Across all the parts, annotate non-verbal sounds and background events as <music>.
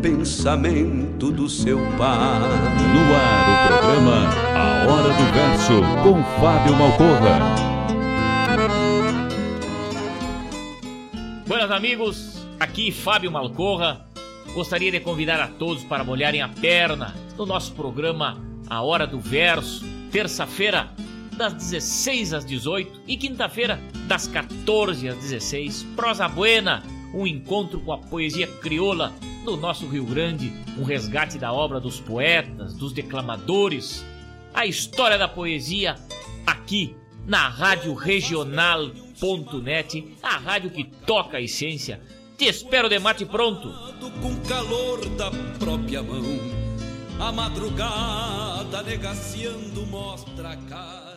pensamento do seu par. No ar, o programa A Hora do Verso, com Fábio Malcorra. Buenas amigos, aqui Fábio Malcorra. Gostaria de convidar a todos para molharem a perna no nosso programa A Hora do Verso, terça-feira, das 16 às 18 e quinta-feira, das 14 às 16. Prosa Buena, um encontro com a poesia crioula do nosso Rio Grande, um resgate da obra dos poetas, dos declamadores, a história da poesia aqui na Rádio Regional.net, a rádio que toca a essência. Te espero de mate pronto. Com calor da própria mão, a madrugada negaciando mostra cara.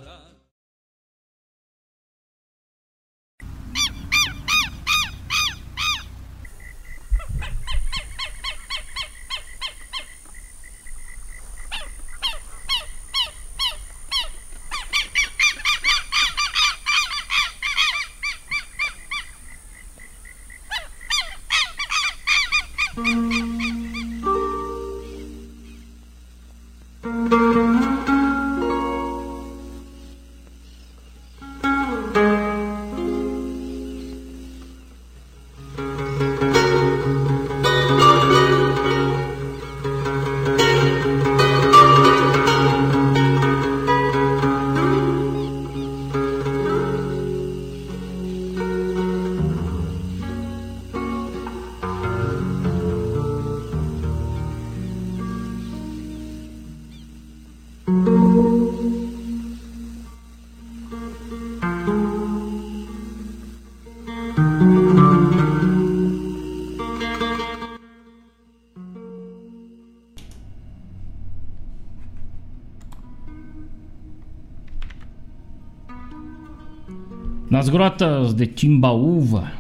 Nas grotas de Timbaúva,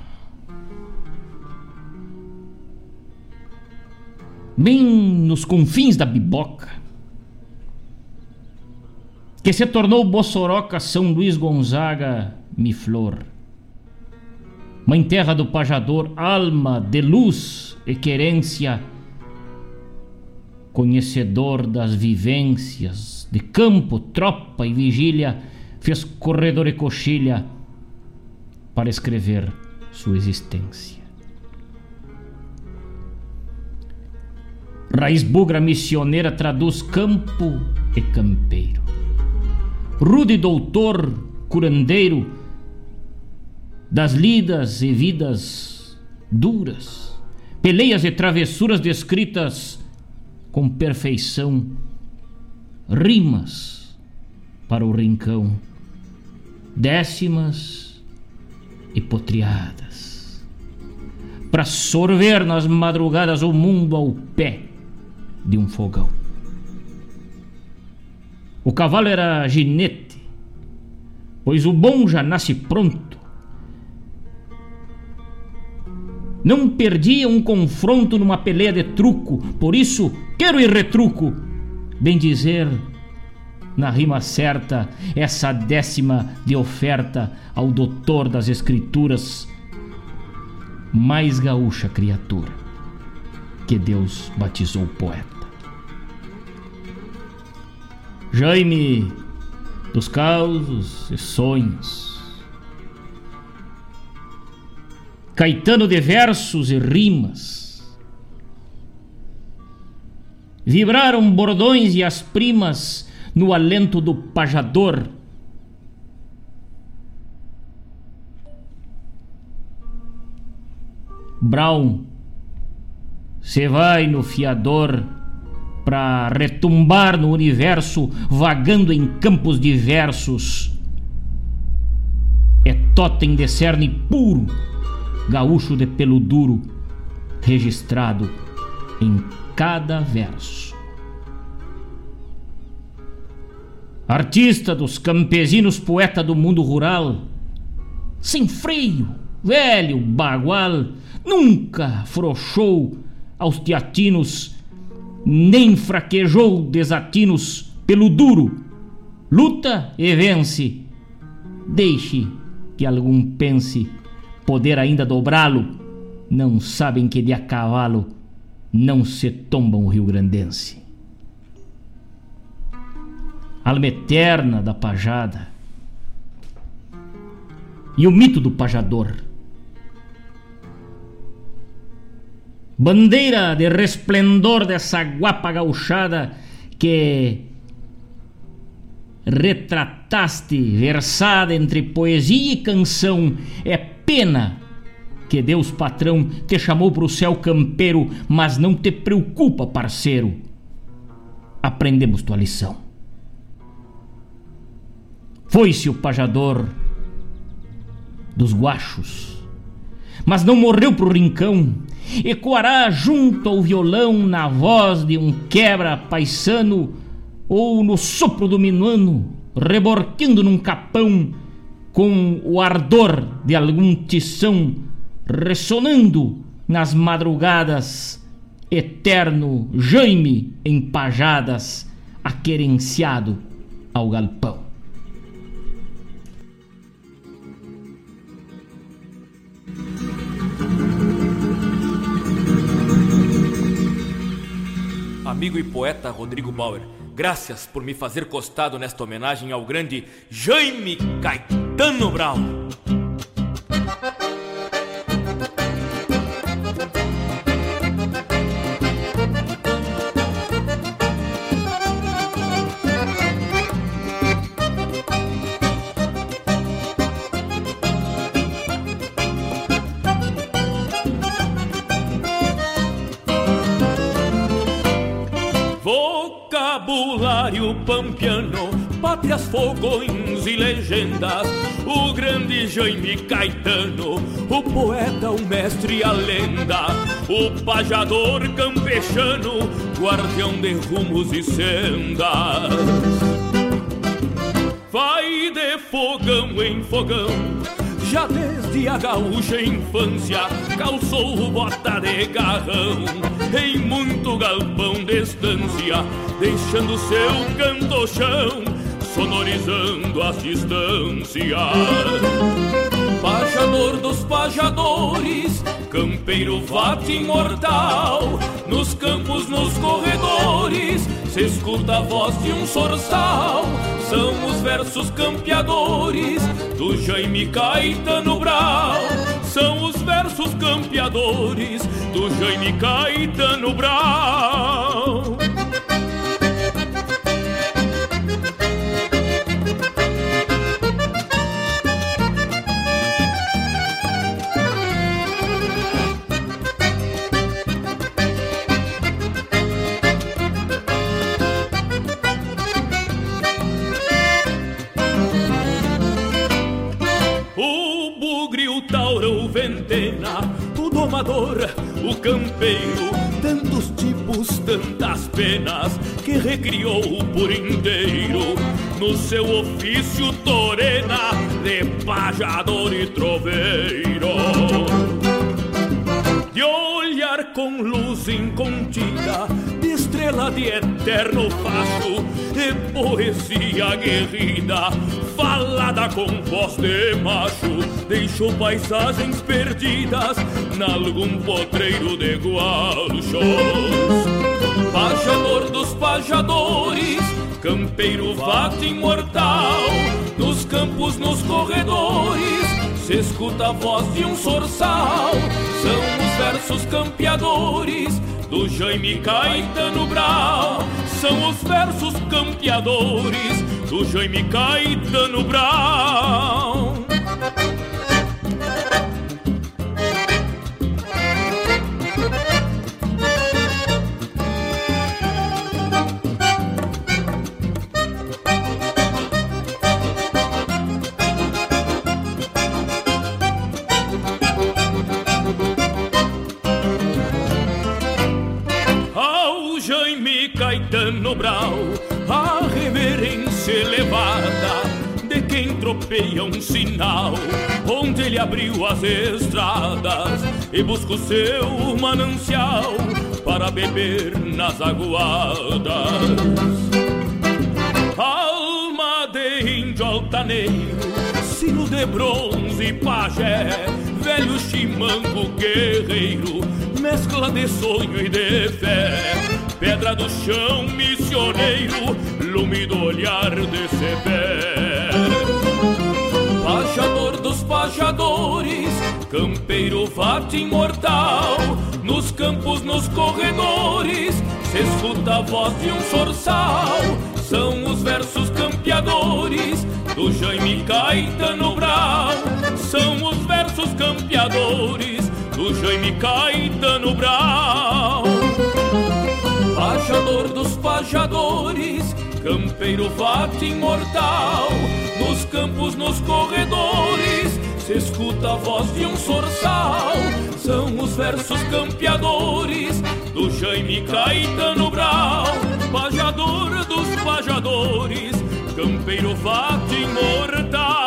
bem nos confins da Biboca, que se tornou Bossoroca São Luís Gonzaga Miflor. Mãe terra do pajador, alma de luz e querência, conhecedor das vivências de campo, tropa e vigília, fez corredor e coxilha para escrever sua existência. Raiz bugra missioneira traduz campo e campeiro. Rude doutor, curandeiro das lidas e vidas duras, peleias e travessuras descritas com perfeição, rimas para o rincão, décimas e potriadas, para sorver nas madrugadas o mundo ao pé de um fogão. O cavalo era ginete, pois o bom já nasce pronto. Não perdia um confronto numa peleia de truco, por isso quero ir retruco, bem dizer, na rima certa, essa décima de oferta ao doutor das escrituras, mais gaúcha criatura que Deus batizou poeta. Jaime dos causos e sonhos. Caetano de versos e rimas. Vibraram bordões e as primas no alento do pajador. Brown, se vai no fiador para retumbar no universo, vagando em campos diversos. É totem de cerne puro, gaúcho de pelo duro, registrado em cada verso. Artista dos campesinos, poeta do mundo rural, sem freio, velho bagual, nunca frouxou aos teatinos, nem fraquejou desatinos pelo duro. Luta e vence. Deixe que algum pense poder ainda dobrá-lo. Não sabem que de a cavalo não se tombam o Rio Grandense alma eterna da pajada. E o mito do pajador. Bandeira de resplendor dessa guapa gauchada que retrataste versada entre poesia e canção. É pena que Deus patrão te chamou para o céu campeiro, mas não te preocupa, parceiro. Aprendemos tua lição. Foi-se o pajador dos guachos, mas não morreu pro rincão. Ecoará junto ao violão na voz de um quebra paisano ou no sopro do minuano, reborquendo num capão com o ardor de algum tição ressonando nas madrugadas, eterno Jaime em pajadas, aquerenciado ao galpão. Amigo e poeta Rodrigo Bauer. Graças por me fazer costado nesta homenagem ao grande Jaime Caetano Brown. Vocabulário pampiano, pátrias, fogões e legendas. O grande Jaime Caetano, o poeta, o mestre a lenda. O pajador campechano, guardião de rumos e sendas. Vai de fogão em fogão já desde a gaúcha infância calçou bota de garrão em muito galpão de estância, deixando seu cantochão sonorizando as distâncias. Pajador dos pajadores, campeiro vato imortal, nos campos, nos corredores, se escuta a voz de um sorçal são os versos campeadores do Jaime Caetano Brau. São os versos campeadores do Jaime Caetano Brau. O campeiro, tantos tipos, tantas penas, que recriou por inteiro no seu ofício torena de pajador e troveiro. De olhar com luz incontida, estrela de eterno facho e poesia guerrida, falada com voz de macho, deixou paisagens perdidas nalgum potreiro de gualchos. Pajador dos pajadores, campeiro vato imortal, nos campos, nos corredores, se escuta a voz de um sorçal, são os versos campeadores do Jaime Caetano Brau. São os versos campeadores do Jaime Caetano Brau. A reverência elevada de quem tropeia um sinal, onde ele abriu as estradas e busca o seu manancial para beber nas aguadas. Alma de índio altaneiro, sino de bronze e pajé, velho chimango guerreiro, mescla de sonho e de fé pedra do chão, missioneiro, lume do olhar desse pé. Pajador dos pajadores, campeiro vato imortal, nos campos, nos corredores, se escuta a voz de um sorçal. São os versos campeadores do Jaime Caetano Brau. São os versos campeadores do Jaime Caetano Brau pajador dos pajadores, campeiro vato imortal. Nos campos, nos corredores, se escuta a voz de um sorçal. São os versos campeadores do Jaime Caetano Brau. Pajador dos pajadores, campeiro vato imortal.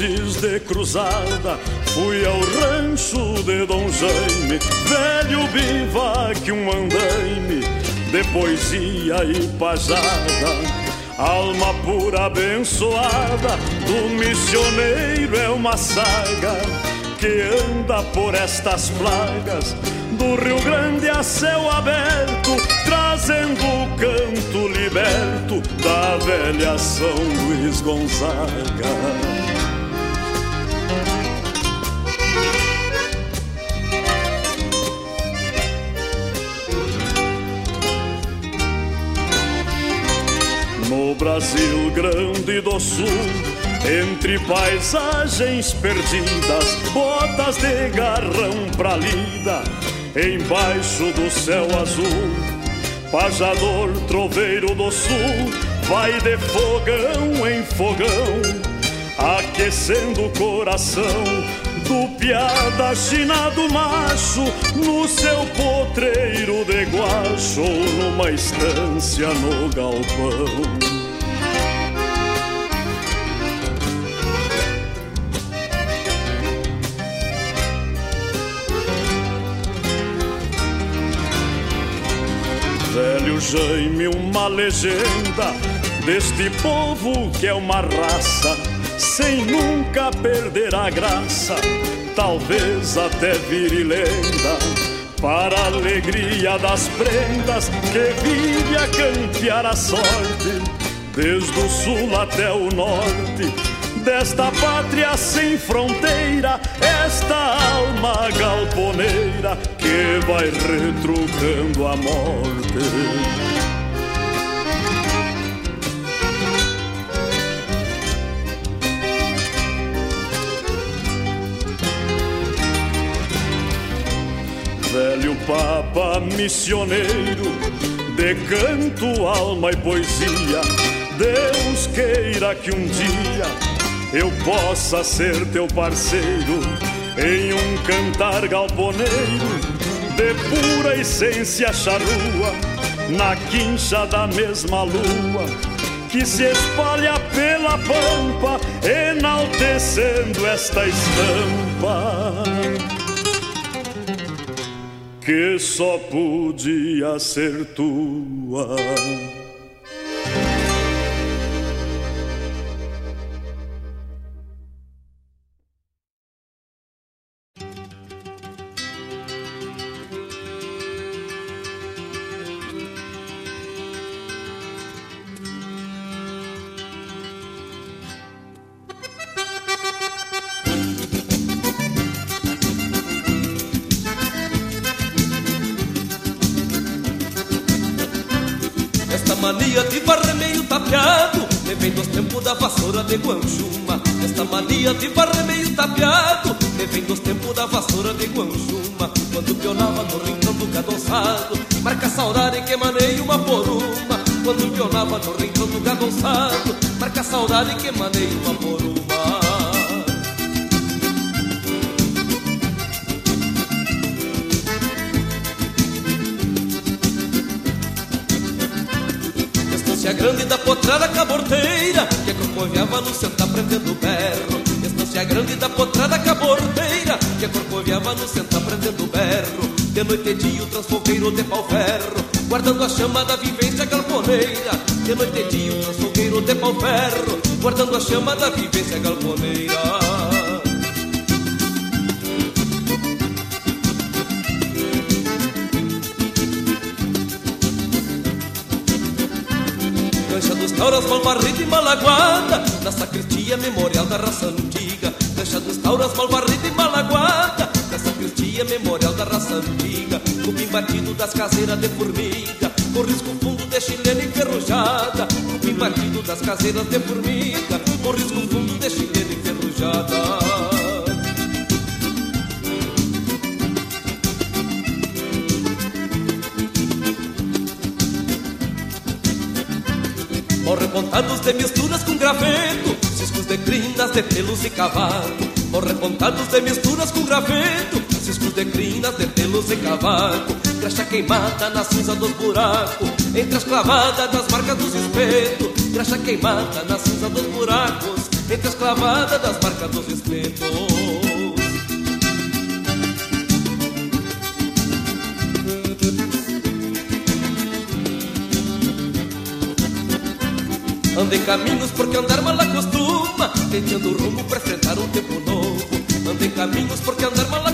De cruzada Fui ao rancho de Dom Jaime Velho bivac, um andaime De poesia e pajada Alma pura abençoada Do missioneiro é uma saga Que anda por estas plagas Do Rio Grande a céu aberto Trazendo o canto liberto Da velha São Luís Gonzaga No Brasil grande do sul, entre paisagens perdidas, botas de garrão pra lida, embaixo do céu azul. Pajador, troveiro do sul, vai de fogão em fogão, aquecendo o coração do piada china do macho no seu potreiro de guacho numa estância no galpão. Jaime, uma legenda deste povo que é uma raça sem nunca perder a graça, talvez até vire lenda. Para a alegria das prendas que vive a campear a sorte, desde o sul até o norte, desta pátria sem fronteira, esta alma galponeira que vai retrucando a morte. velho Papa missioneiro, de canto, alma e poesia. Deus queira que um dia eu possa ser teu parceiro em um cantar galponeiro de pura essência charrua, na quincha da mesma lua que se espalha pela pampa, enaltecendo esta estampa que só podia ser tua. Entre as clavadas das marcas dos espetos. Graxa queimada na cinza dos buracos, entre as clavadas das marcas dos espetos. Ando em caminhos porque andar mal acostuma Tentando rumo para enfrentar um tempo novo Ando em caminhos porque andar mal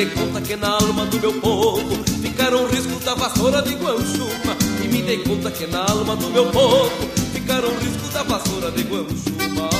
dei conta que na alma do meu povo Ficaram riscos da vassoura de Guanchuma E me dei conta que na alma do meu povo Ficaram riscos da vassoura de Guanchuma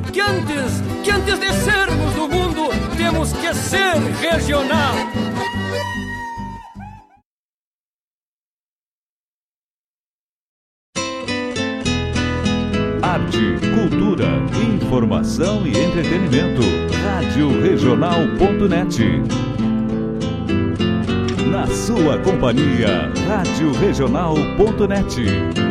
que antes, que antes de sermos do mundo, temos que ser regional. Arte, cultura, informação e entretenimento. Rádio Regional.net. Na sua companhia, Rádio Regional.net.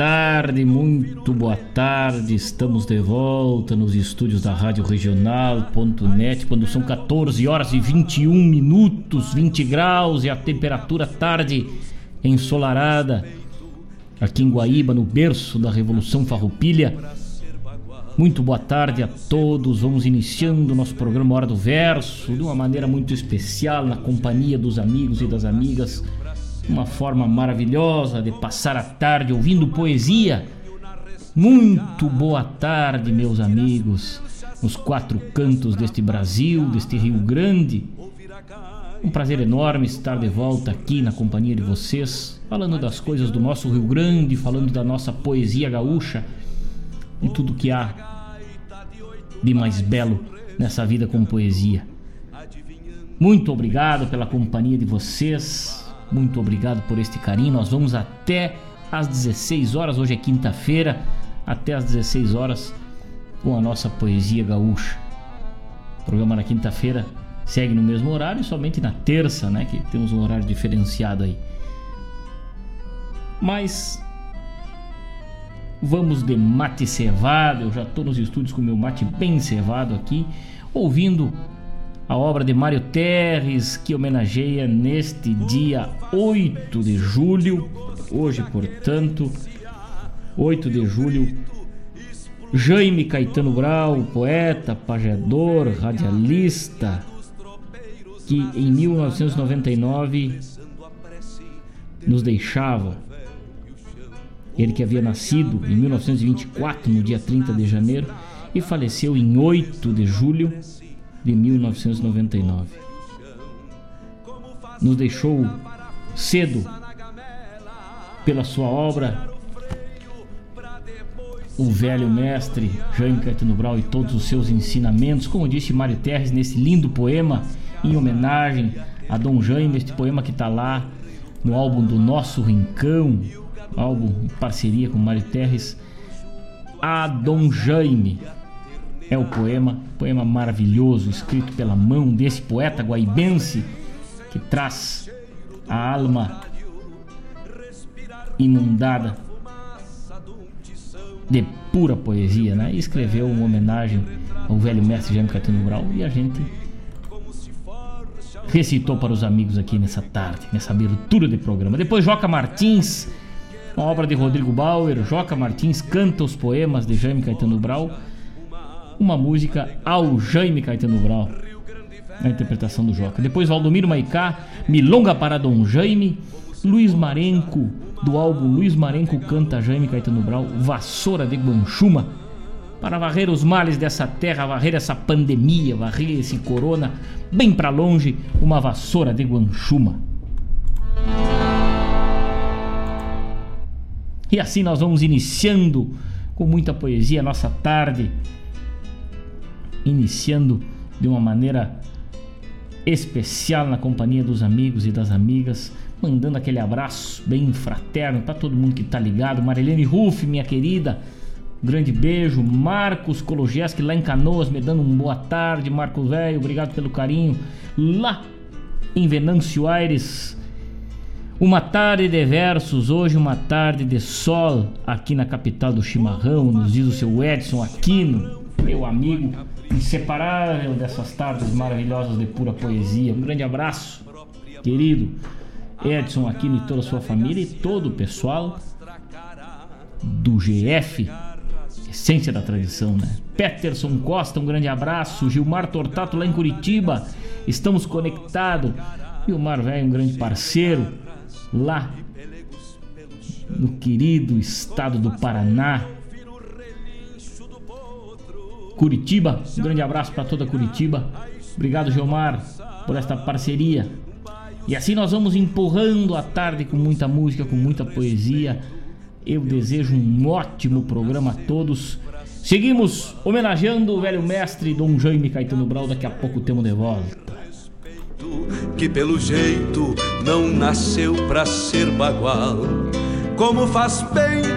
tarde, muito boa tarde. Estamos de volta nos estúdios da Rádio Regional.net quando são 14 horas e 21 minutos, 20 graus e a temperatura tarde ensolarada aqui em Guaíba, no berço da Revolução Farroupilha. Muito boa tarde a todos. Vamos iniciando o nosso programa Hora do Verso de uma maneira muito especial, na companhia dos amigos e das amigas uma forma maravilhosa de passar a tarde ouvindo poesia. Muito boa tarde, meus amigos, nos quatro cantos deste Brasil, deste Rio Grande. Um prazer enorme estar de volta aqui na companhia de vocês, falando das coisas do nosso Rio Grande, falando da nossa poesia gaúcha e tudo que há de mais belo nessa vida com poesia. Muito obrigado pela companhia de vocês. Muito obrigado por este carinho. Nós vamos até às 16 horas. Hoje é quinta-feira, até às 16 horas com a nossa poesia gaúcha. O programa na quinta-feira segue no mesmo horário, somente na terça, né, que temos um horário diferenciado aí. Mas vamos de mate cevado. Eu já estou nos estúdios com meu mate bem cevado aqui, ouvindo a obra de Mário Terres, que homenageia neste dia 8 de julho, hoje, portanto, 8 de julho, Jaime Caetano Brau, poeta, pajador, radialista, que em 1999 nos deixava. Ele que havia nascido em 1924, no dia 30 de janeiro, e faleceu em 8 de julho de 1999. Nos deixou cedo pela sua obra o velho mestre Jaime Caetano Brau e todos os seus ensinamentos, como disse Mário Terres nesse lindo poema em homenagem a Dom Jaime, este poema que está lá no álbum do Nosso Rincão, álbum em parceria com Mário Terres, a Dom Jaime é o poema, poema maravilhoso escrito pela mão desse poeta guaibense que traz a alma inundada de pura poesia, né? Escreveu uma homenagem ao velho mestre Jaime Catino Brau e a gente recitou para os amigos aqui nessa tarde, nessa abertura de programa. Depois Joca Martins, uma obra de Rodrigo Bauer, Joca Martins canta os poemas de Jaime Caetano Brau uma música ao Jaime Caetano Brau, na interpretação do Joca. Depois Valdomiro Maicá, Milonga para Dom Jaime, Luiz Marenco, do álbum Luiz Marenco canta Jaime Caetano Brau, Vassoura de Guanchuma, para varrer os males dessa terra, varrer essa pandemia, varrer esse corona, bem para longe, uma vassoura de Guanchuma. E assim nós vamos iniciando com muita poesia nossa tarde iniciando de uma maneira especial na companhia dos amigos e das amigas, mandando aquele abraço bem fraterno para todo mundo que tá ligado. Marilene Ruff, minha querida, grande beijo. Marcos Kologieski lá em Canoas, me dando um boa tarde. Marcos Velho, obrigado pelo carinho. Lá em Venâncio Aires. Uma tarde de versos, hoje uma tarde de sol aqui na capital do chimarrão, nos diz o seu Edson Aquino, meu amigo inseparável dessas tardes maravilhosas de pura poesia. Um grande abraço, querido Edson Aquino e toda a sua família e todo o pessoal do GF, essência da tradição, né? Peterson Costa, um grande abraço. Gilmar Tortato lá em Curitiba, estamos conectados. Gilmar Velho, um grande parceiro lá no querido estado do Paraná. Curitiba, um grande abraço para toda Curitiba. Obrigado, Gilmar, por esta parceria. E assim nós vamos empurrando a tarde com muita música, com muita poesia. Eu desejo um ótimo programa a todos. Seguimos homenageando o velho mestre Dom Jaime Caetano Brau. Daqui a pouco temos de volta. Que pelo jeito não nasceu pra ser bagual. Como faz bem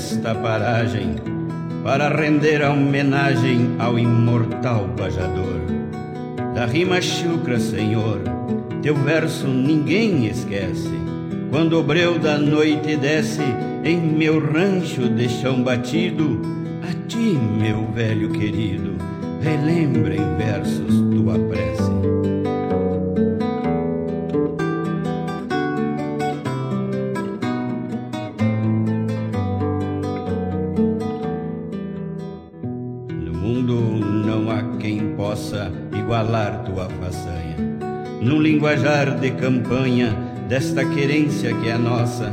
Desta paragem, para render a homenagem ao imortal pajador. Da rima chucra, Senhor, teu verso ninguém esquece. Quando o breu da noite desce em meu rancho de chão batido, a ti, meu velho querido, relembra em versos tua prece. Num linguajar de campanha desta querência que é nossa,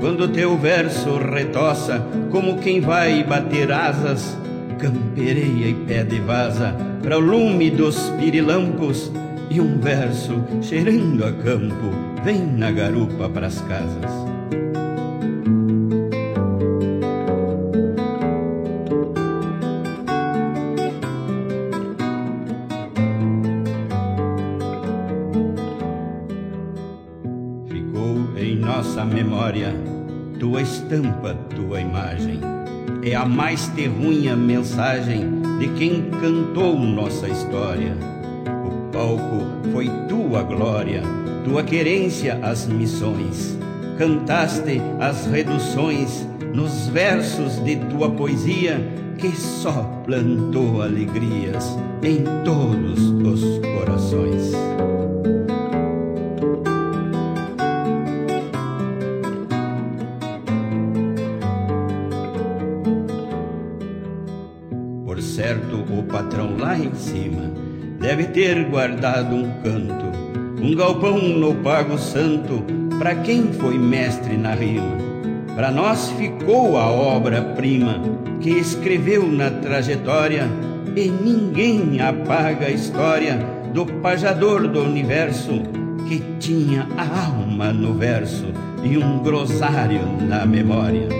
quando teu verso retoça como quem vai bater asas, campereia e pede vaza para o lume dos pirilampos e um verso cheirando a campo vem na garupa pras casas. Estampa, tua imagem. É a mais terrunha mensagem de quem cantou nossa história. O palco foi tua glória, tua querência as missões. Cantaste as reduções nos versos de tua poesia que só plantou alegrias em todos os corações. Deve ter guardado um canto, um galpão no Pago Santo, para quem foi mestre na rima. Para nós ficou a obra-prima que escreveu na trajetória, e ninguém apaga a história do pajador do universo que tinha a alma no verso e um grosário na memória.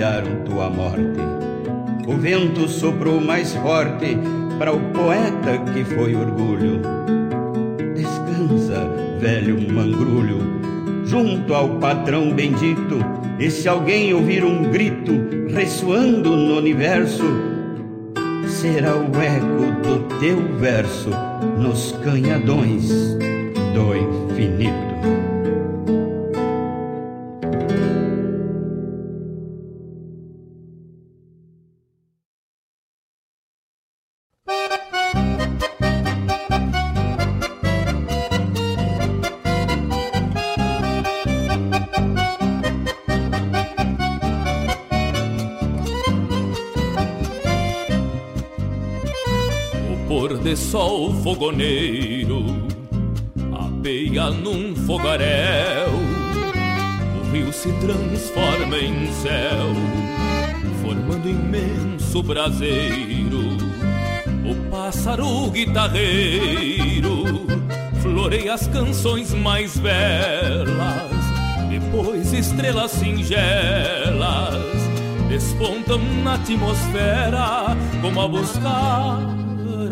Anunciaram tua morte. O vento soprou mais forte para o poeta que foi orgulho. Descansa, velho mangrulho, junto ao patrão bendito. E se alguém ouvir um grito ressoando no universo, será o eco do teu verso nos canhadões do infinito. Pôr de sol fogoneiro apeia num fogaréu. O rio se transforma em céu, formando imenso braseiro. O pássaro guitarreiro floreia as canções mais belas. Depois estrelas singelas despontam na atmosfera como a buscar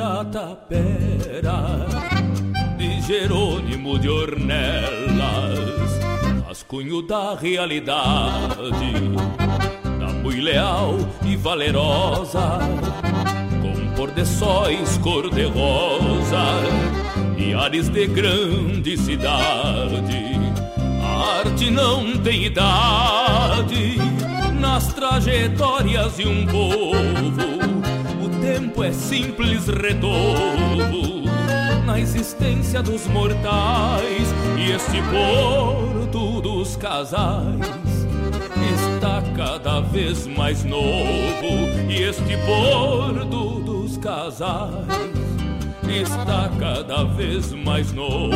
a tapera de Jerônimo de Ornelas, rascunho da realidade, da mui leal e valerosa, com pôr de sóis cor-de-rosa e ares de grande cidade. A arte não tem idade nas trajetórias de um povo. Tempo é simples retorno na existência dos mortais e este porto dos casais está cada vez mais novo e este porto dos casais está cada vez mais novo.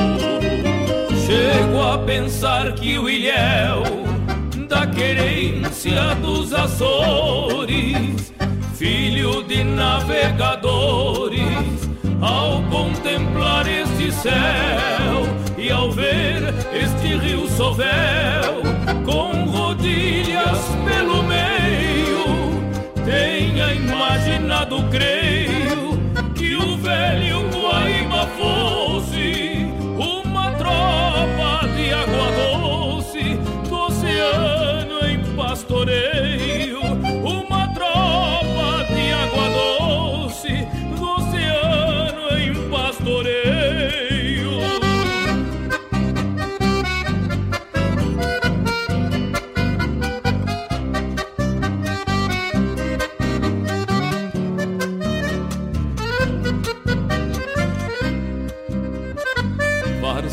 Chego a pensar que o ilhéu da querência dos Açores, filho de navegadores, ao contemplar este céu e ao ver este rio Sovel com rodilhas pelo meio, tenha imaginado, creio,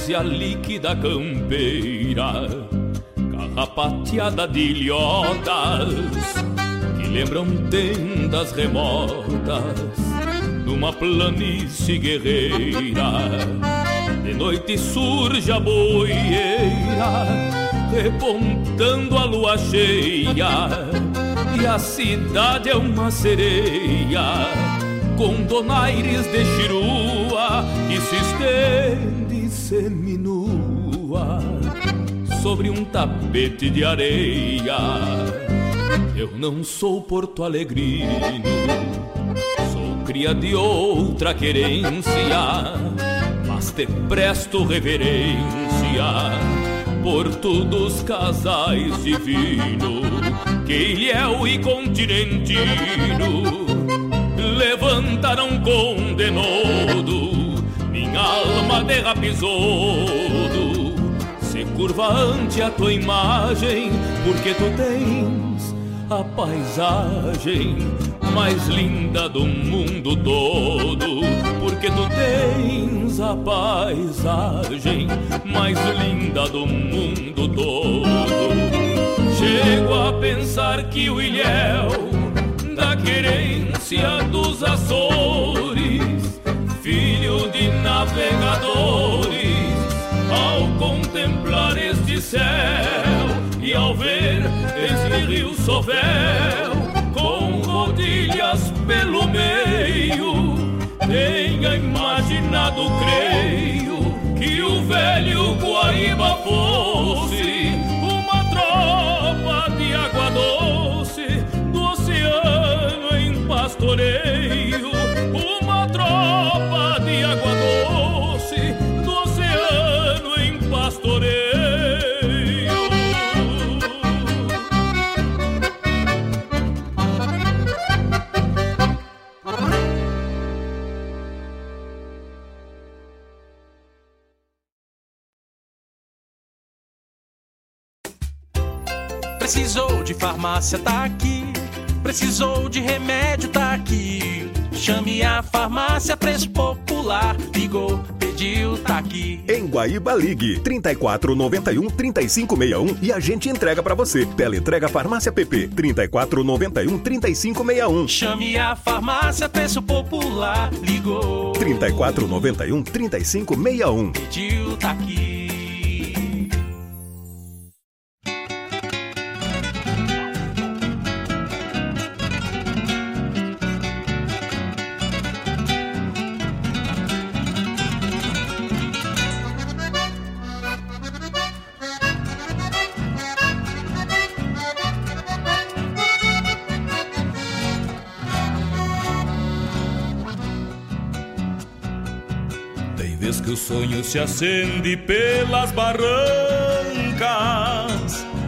várzea líquida campeira, carrapateada de ilhotas que lembram tendas remotas numa planície guerreira. De noite surge a boieira, repontando a lua cheia, e a cidade é uma sereia com donaires de chirua que se estende seminua sobre um tapete de areia. Eu não sou porto alegrino, sou cria de outra querência, mas te presto reverência. Porto dos casais divino, que ilhéu e continentino levantaram com denodo minha alma de rapisodo se curva ante a tua imagem porque tu tens a paisagem mais linda do mundo todo. Porque tu tens a paisagem mais linda do mundo todo. Chego a pensar que o ilhéu da querência dos Açores, filho navegadores, ao contemplar este céu e ao ver este rio Sovel com rodilhas pelo meio, tenha imaginado, creio, que o velho Guaíba fosse farmácia, tá aqui. Precisou de remédio, tá aqui. Chame a farmácia, preço popular. Ligou, pediu, tá aqui. Em Guaíba Ligue 34 91 35 61 e a gente entrega pra você. Teleentrega Farmácia PP 34 91 35 61. Chame a farmácia, preço popular. Ligou. 3491 3561. Pediu, tá aqui. Se acende pelas barrancas.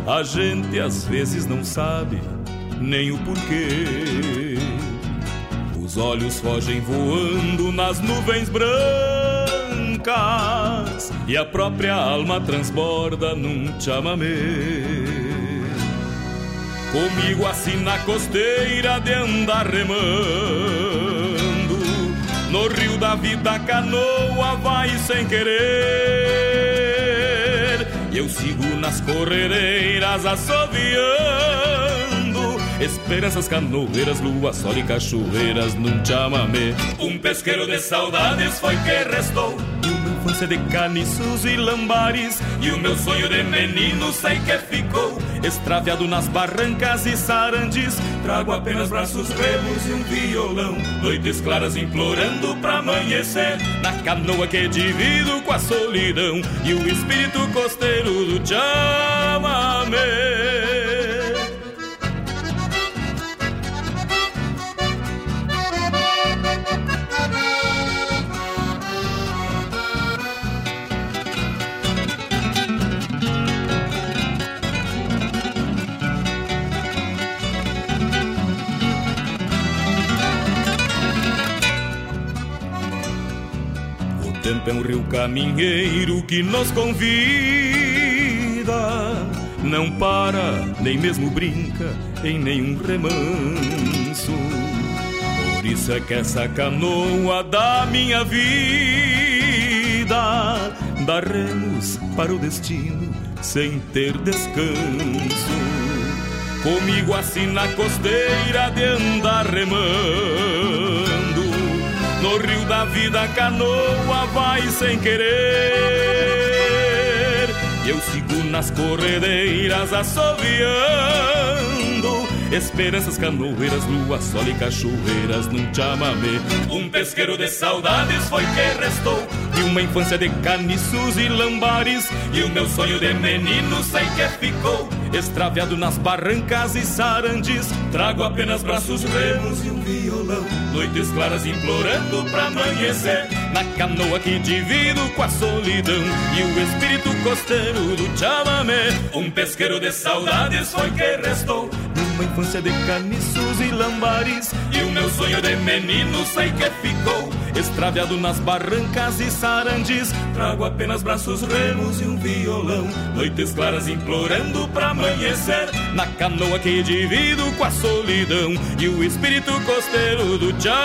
A gente às vezes não sabe nem o porquê. Os olhos fogem voando nas nuvens brancas e a própria alma transborda num chamamé. Comigo assim na costeira de andar remando da vida canoa vai sem querer. E eu sigo nas corredeiras assoviando Esperanças canoeiras, lua, sol e cachoeiras num chamamé Um pesqueiro de saudades foi que restou infância de caniços e lambares. E o meu sonho de menino sei que ficou Extraviado nas barrancas e sarandes. Trago apenas braços remos e um violão. Noites claras implorando pra amanhecer. Na canoa que divido com a solidão. E o espírito costeiro do chamamé tempo é um rio caminheiro que nos convida. Não para, nem mesmo brinca em nenhum remanso. Por isso é que essa canoa da minha vida dá remos para o destino sem ter descanso. Comigo assim na costeira de andar remando No rio da vida a canoa vai sem querer. E eu sigo nas corredeiras assoviando Esperanças canoeiras, lua, sol e cachoeiras num chamamé Um pesqueiro de saudades foi que restou. E uma infância de caniços e lambares. E o meu sonho de menino sei que ficou. Extraviado nas barrancas e sarandes Trago apenas braços remos e um violão. Noites claras implorando pra amanhecer. Na canoa que divido com a solidão. E o espírito costeiro do chamamé Um pesqueiro de saudades foi que restou Numa infância de caniços e lambares E o meu sonho de menino sei que ficou Extraviado nas barrancas e sarandes Trago apenas braços remos e um violão. Noites claras implorando pra amanhecer. Na canoa que divido com a solidão. E o espírito costeiro do chamamé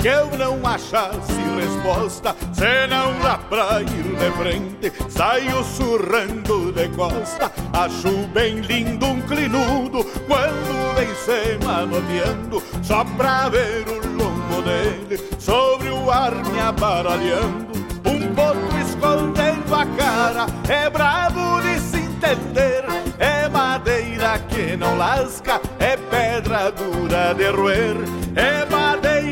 que eu não achasse resposta. Senão lá pra ir de frente, saio surrando de costa. Acho bem lindo um clinudo quando vem se manoteando, só pra ver o lombo dele sobre o ar me abaralhando. Um potro escondendo a cara, é bravo de se entender. É madeira que não lasca, é pedra dura de roer. É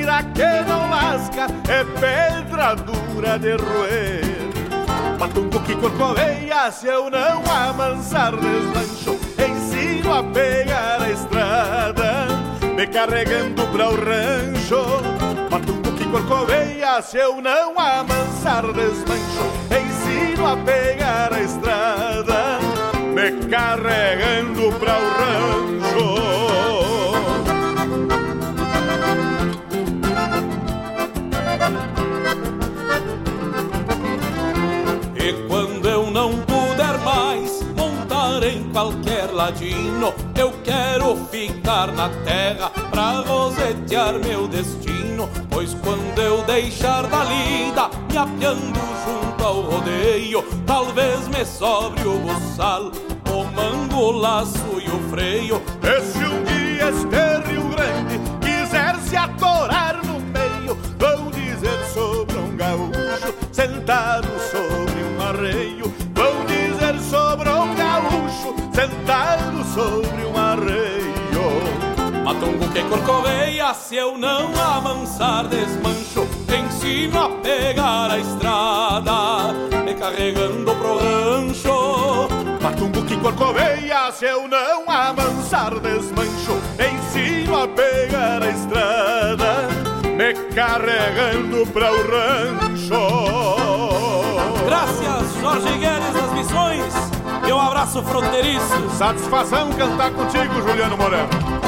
madeira que não lasca, é pedra dura de roer. Matungo que corcoveia, se eu não amansar desmancho, ensino a pegar a estrada, me carregando pra o rancho. Matungo que corcoveia, se eu não amansar desmancho, ensino a pegar a estrada, me carregando pra o rancho. Ladino, eu quero ficar na terra pra rosetear meu destino. Pois quando eu deixar da lida, me apiando junto ao rodeio, talvez me sobre o buçal, o mango, o laço e o freio. E se um dia este Rio Grande quiser se atorar no meio, vão dizer sobre um gaúcho sentado sentado sobre um arreio. Matungo que corcoveia, se eu não amansar desmancho, ensino a pegar a estrada, me carregando pro rancho. Matungo que corcoveia, se eu não amansar desmancho, ensino a pegar a estrada, me carregando para o rancho. Graças, Jorge Guedes das Missões, e um abraço fronteiriço. Satisfação cantar contigo, Juliano Moreno.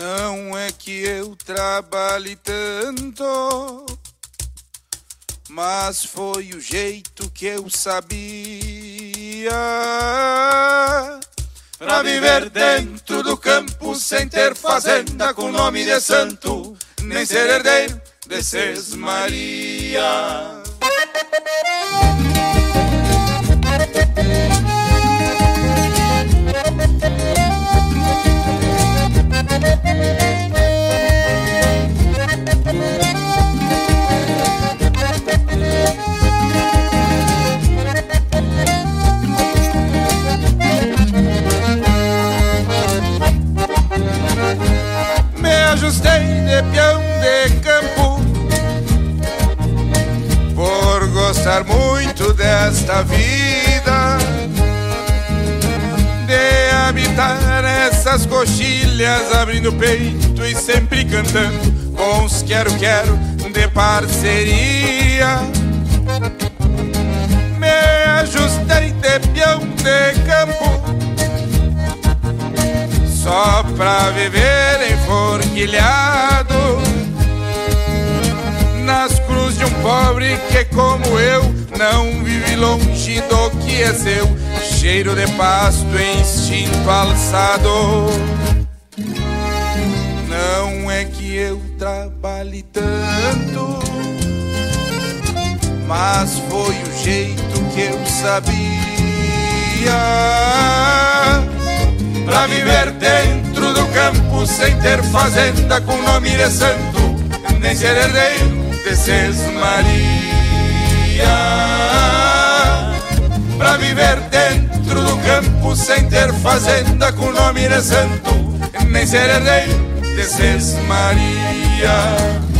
Não é que eu trabalhe tanto, mas foi o jeito que eu sabia. Pra viver dentro do campo sem ter fazenda com nome de santo, nem ser herdeiro de Maria. Ajustei de peão de campo. Por gostar muito desta vida de habitar essas coxilhas abrindo peito e sempre cantando com os quero quero de parceria. Me ajustei de peão de campo só pra viver enforquilhado. Nas cruzes de um pobre que como eu não vive longe do que é seu. Cheiro de pasto instinto alçado. Não é que eu trabalhe tanto mas foi o jeito que eu sabia. Pra viver dentro do campo sem ter fazenda com nome de santo, nem ser herdeiro de Maria. Pra viver dentro do campo sem ter fazenda com nome de santo, nem ser herdeiro de Maria.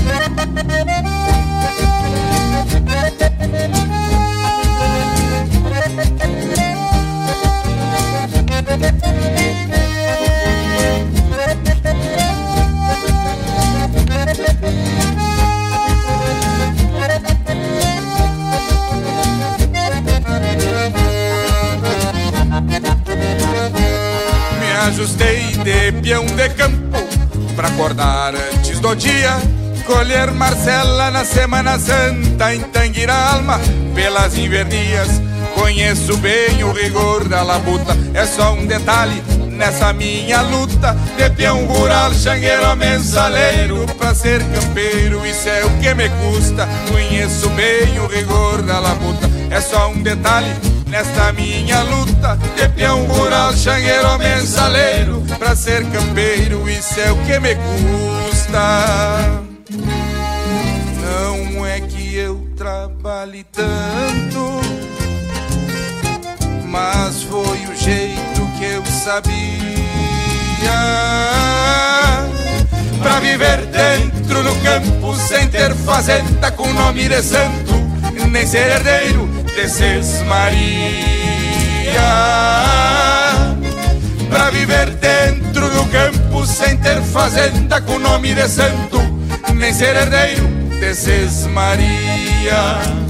Ajustei de peão de campo pra acordar antes do dia. Colher Marcela na Semana Santa em Tanguira Alma pelas invernias. Conheço bem o rigor da labuta, é só um detalhe nessa minha luta de peão rural, xangueiro, mensaleiro pra ser campeiro. Isso é o que me custa. Conheço bem o rigor da labuta, é só um detalhe nesta minha luta de peão rural, xangueiro, mensaleiro pra ser campeiro. Isso é o que me custa. Não é que eu trabalhe tanto, mas foi o jeito que eu sabia. Pra viver dentro do campo sem ter fazenda com nome de santo, nem ser herdeiro de Maria. Pra viver dentro do campo sem ter fazenda com nome de santo, nem ser herdeiro de Maria.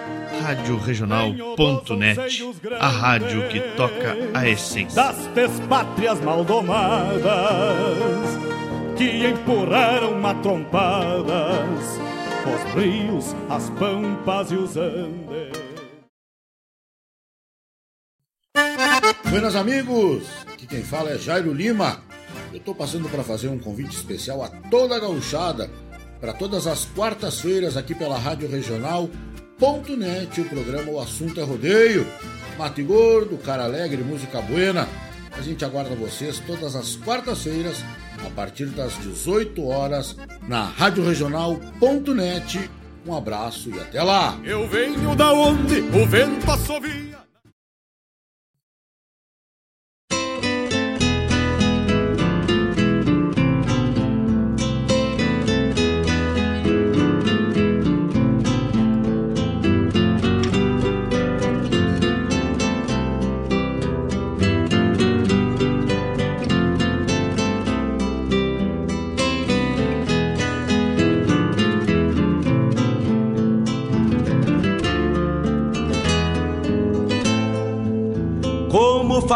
Rádio Regional.net, a rádio que toca a essência. Das pátrias maldomadas que empurraram matrompadas os rios, as pampas e os andes. Buenas amigos, aqui quem fala é Jairo Lima. Eu estou passando para fazer um convite especial a toda a gauchada para todas as quartas-feiras aqui pela Rádio Regional o programa O Assunto é Rodeio. Mate Gordo, Cara Alegre, Música Buena. A gente aguarda vocês todas as quartas-feiras, a partir das 18 horas, na Rádio. Um abraço e até lá! Eu venho da onde o vento assovia.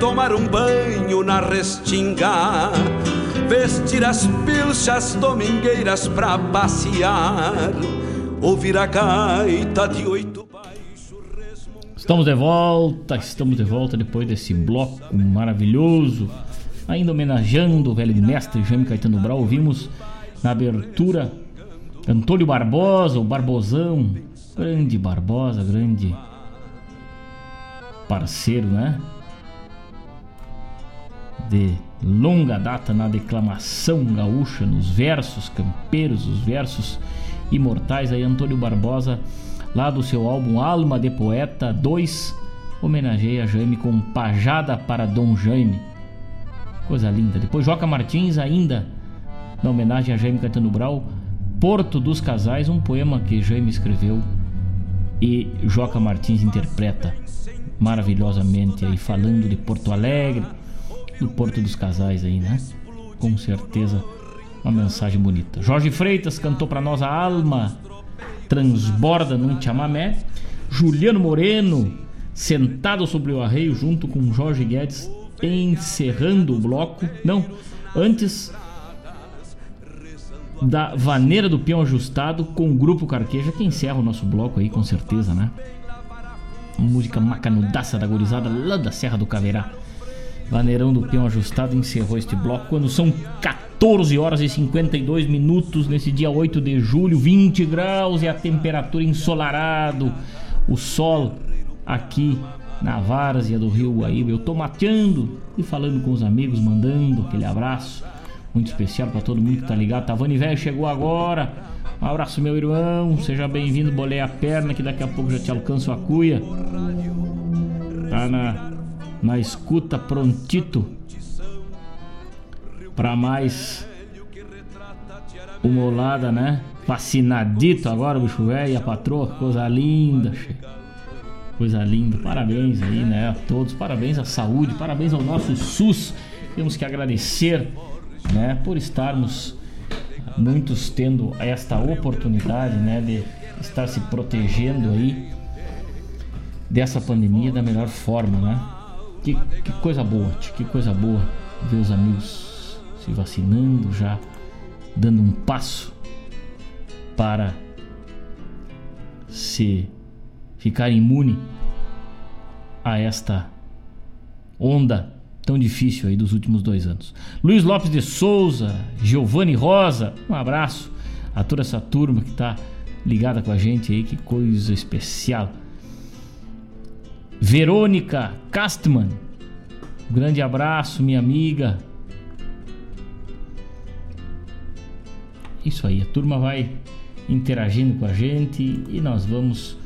tomar um banho na restinga, vestir as pilchas domingueiras pra passear, ouvir a gaita de oito Estamos de volta, estamos de volta depois desse bloco maravilhoso, ainda homenageando o velho mestre Jaime Caetano Brau. Ouvimos na abertura Antônio Barbosa, o Barbosão, grande Barbosa, grande parceiro, né? De longa data na declamação gaúcha, nos versos campeiros, os versos imortais aí, Antônio Barbosa, lá do seu álbum Alma de Poeta 2, homenageia Jaime com Pajada para Dom Jaime. Coisa linda. Depois Joca Martins ainda na homenagem a Jaime Caetano Brau, Porto dos Casais, um poema que Jaime escreveu e Joca Martins interpreta maravilhosamente aí falando de Porto Alegre, do Porto dos Casais aí, né? Com certeza uma mensagem bonita. Jorge Freitas cantou para nós a alma transborda num chamamé. Juliano Moreno sentado sobre o arreio junto com Jorge Guedes encerrando o bloco. Não, antes da vaneira do peão ajustado com o grupo Carqueja que encerra o nosso bloco aí com certeza, né? música macanudaça da gorizada lá da Serra do Caveirá. Vaneirão do Peão Ajustado encerrou este bloco quando são 14 horas e 52 minutos nesse dia 8 de julho, 20 graus e a temperatura ensolarado, o sol aqui na várzea do Rio Guaíba. Eu tô mateando e falando com os amigos, mandando aquele abraço muito especial para todo mundo que tá ligado. Tavani Velho chegou agora. Um abraço, meu irmão. Seja bem-vindo. Bolei a perna que daqui a pouco já te alcanço a cuia. Tá na, na escuta prontito para mais uma olada, né? Vacinadito agora, bicho velho, a patroa, coisa linda, che. coisa linda. Parabéns aí, né? A todos, parabéns à saúde, parabéns ao nosso SUS. Temos que agradecer, né, por estarmos muitos tendo esta oportunidade, né, de estar se protegendo aí dessa pandemia da melhor forma, né? Que, que coisa boa, que coisa boa ver os amigos se vacinando já, dando um passo para se ficar imune a esta onda tão difícil aí dos últimos dois anos. Luiz Lopes de Souza, Giovanni Rosa, um abraço a toda essa turma que está ligada com a gente aí, que coisa especial. Verônica Castman, um grande abraço, minha amiga. Isso aí, a turma vai interagindo com a gente e nós vamos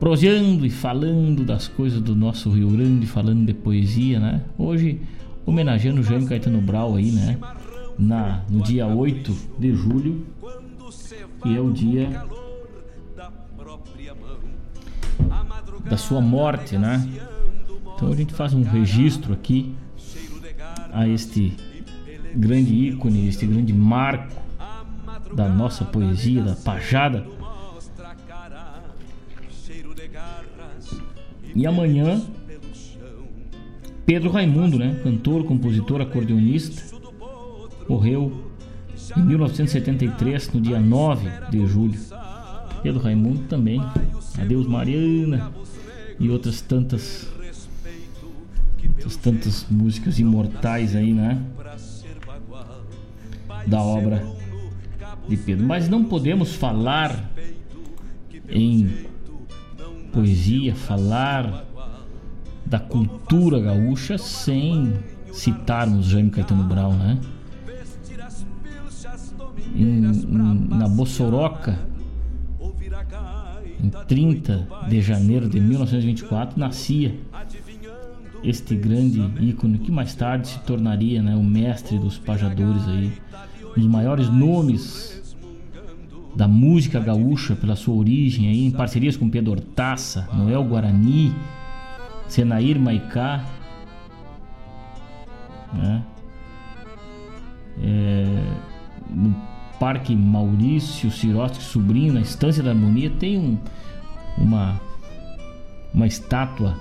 prosseando e falando das coisas do nosso Rio Grande, falando de poesia, né? Hoje homenageando o Jaime Caetano Brau aí, né? Na, no dia 8 de julho, que é o dia da sua morte, né? Então a gente faz um registro aqui a este grande ícone, este grande marco da nossa poesia, da pajada E amanhã, Pedro Raimundo, né? Cantor, compositor, acordeonista, morreu em 1973, no dia 9 de julho. Pedro Raimundo também. Adeus Mariana e outras tantas Essas tantas músicas imortais aí, né? Da obra de Pedro. Mas não podemos falar em poesia, falar da cultura gaúcha sem citarmos Jaime Caetano Brown, né? Em, em, na Bossoroca, em 30 de janeiro de 1924, nascia este grande ícone que mais tarde se tornaria né, o mestre dos pajadores aí, um dos maiores nomes da música gaúcha pela sua origem aí, em parcerias com Pedro Hortaça, Noel Guarani, Senair Maicá, né? É, Parque Maurício Sirotsky Sobrinho, na Estância da Harmonia, tem um, uma, uma estátua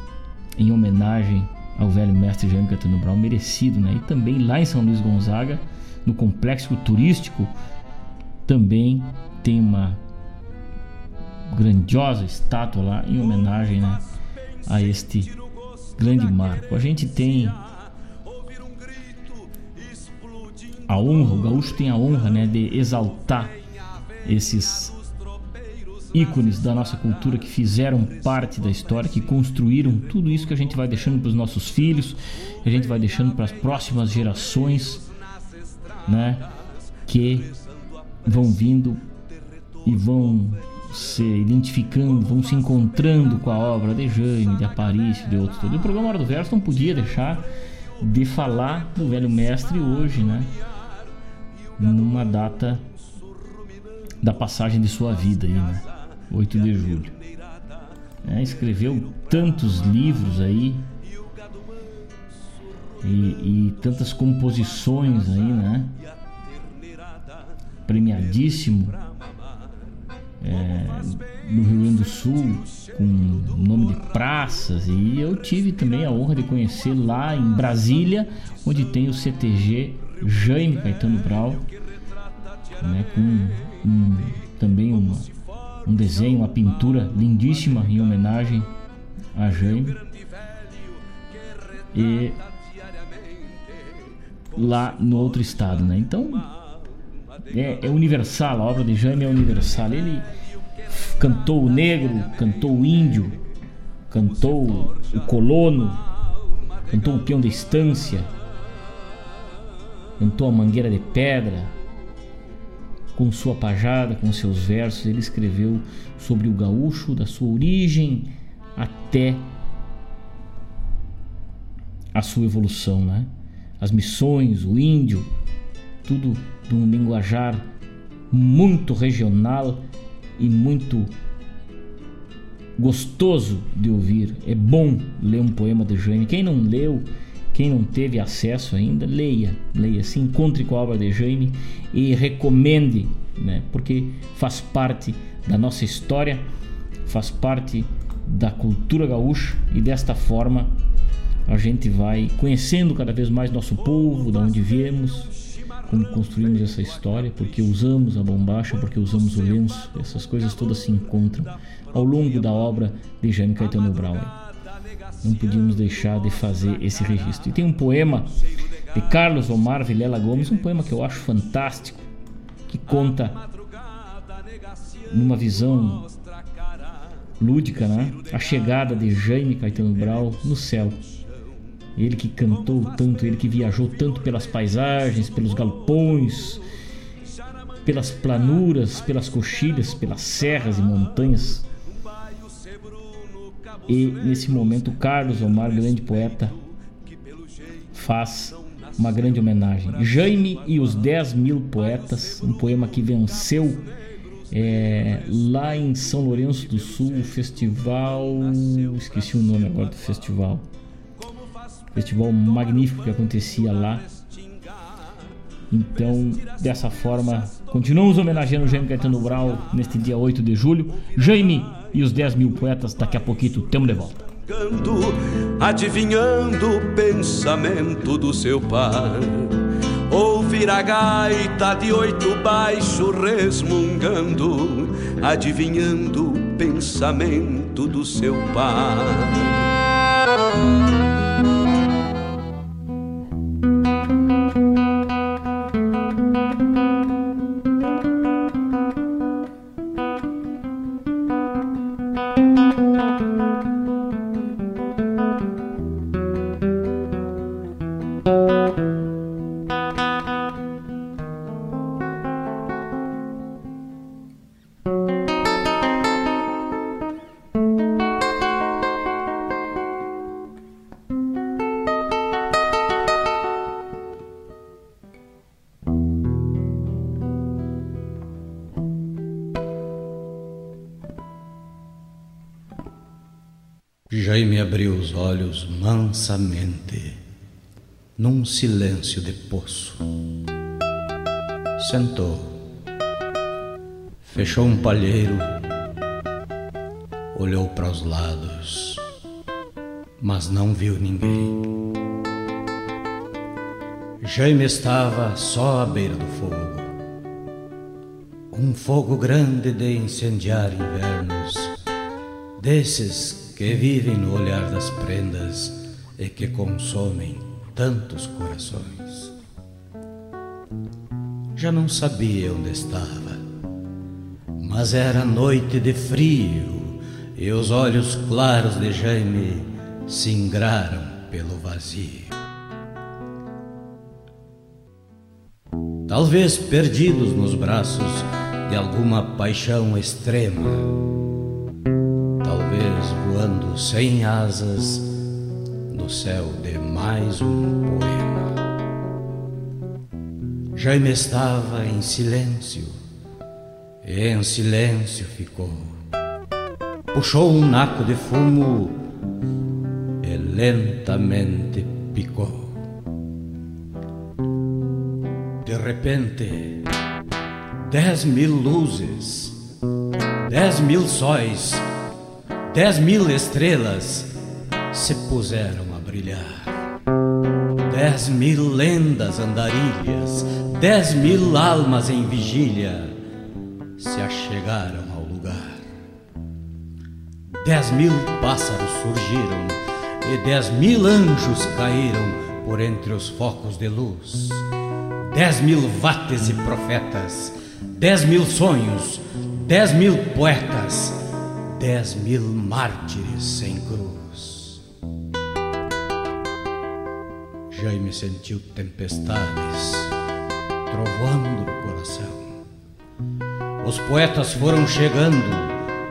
em homenagem ao velho mestre Jaime Caetano Brown, merecido, né? E também lá em São Luís Gonzaga, no complexo turístico, também tem uma grandiosa estátua lá em homenagem né, a este grande marco. A gente tem a honra, o gaúcho tem a honra né, de exaltar esses ícones da nossa cultura que fizeram parte da história, que construíram tudo isso que a gente vai deixando para os nossos filhos, que a gente vai deixando para as próximas gerações, né, que vão vindo e vão se identificando, vão se encontrando com a obra de Jaime, de Aparício, de outros todos. E o programa Hora do Verso não podia deixar de falar do velho mestre hoje, né? Numa data da passagem de sua vida aí, né? 8 de julho. É, escreveu tantos livros aí e, e tantas composições aí, né? Premiadíssimo é, no Rio Grande do Sul com nome de praças e eu tive também a honra de conhecer lá em Brasília onde tem o CTG Jaime Caetano Brau né, com um, também uma, um desenho, uma pintura lindíssima em homenagem a Jaime e lá no outro estado, né? Então é, é, universal, a obra de Jaime é universal. Ele cantou o negro, cantou o índio, cantou o colono, cantou o peão da estância, cantou a mangueira de pedra. Com sua pajada, com seus versos, ele escreveu sobre o gaúcho, da sua origem até a sua evolução, né? As missões, o índio, tudo de um linguajar muito regional e muito gostoso de ouvir. É bom ler um poema de Jaime. Quem não leu, quem não teve acesso ainda, leia, leia, se encontre com a obra de Jaime e recomende, né? Porque faz parte da nossa história, faz parte da cultura gaúcha e desta forma a gente vai conhecendo cada vez mais nosso povo, da onde viemos, como construímos essa história, porque usamos a bombacha, porque usamos o lenço, essas coisas todas se encontram ao longo da obra de Jaime Caetano Brown. Não podíamos deixar de fazer esse registro. E tem um poema de Carlos Omar Vilela Gomes, um poema que eu acho fantástico, que conta numa visão lúdica, né? A chegada de Jaime Caetano Brown no céu ele que cantou tanto, ele que viajou tanto pelas paisagens, pelos galpões, pelas planuras, pelas coxilhas, pelas serras e montanhas. E nesse momento, Carlos Omar, grande poeta, faz uma grande homenagem. Jaime e os 10 mil poetas, um poema que venceu é, lá em São Lourenço do Sul, o festival. Esqueci o nome agora do festival festival magnífico que acontecia lá. Então, dessa forma, continuamos homenageando o Jaime Caetano Brau neste dia 8 de julho. Jaime e os 10 mil poetas, daqui a pouquinho temos de volta. Adivinhando o pensamento do seu pai. Ouvir a gaita de oito baixo resmungando, adivinhando o pensamento do seu pai. Jaime abriu os olhos mansamente, num silêncio de poço. Sentou, fechou um palheiro, olhou para os lados, mas não viu ninguém. Jaime estava só à beira do fogo. Um fogo grande de incendiar invernos, desses que vivem no olhar das prendas e que consomem tantos corações. Já não sabia onde estava, mas era noite de frio e os olhos claros de Jaime se ingraram pelo vazio. Talvez perdidos nos braços de alguma paixão extrema sem asas no céu de mais um poema. Jaime estava em silêncio e em silêncio ficou. Puxou um naco de fumo e lentamente picou. De repente, dez mil luzes, dez mil sóis Dez mil estrelas se puseram a brilhar. Dez mil lendas andarilhas, dez mil almas em vigília se achegaram ao lugar. Dez mil pássaros surgiram e dez mil anjos caíram por entre os focos de luz. Dez mil vates e profetas, dez mil sonhos, dez mil poetas dez mil mártires sem cruz. Jaime sentiu tempestades trovando no coração. Os poetas foram chegando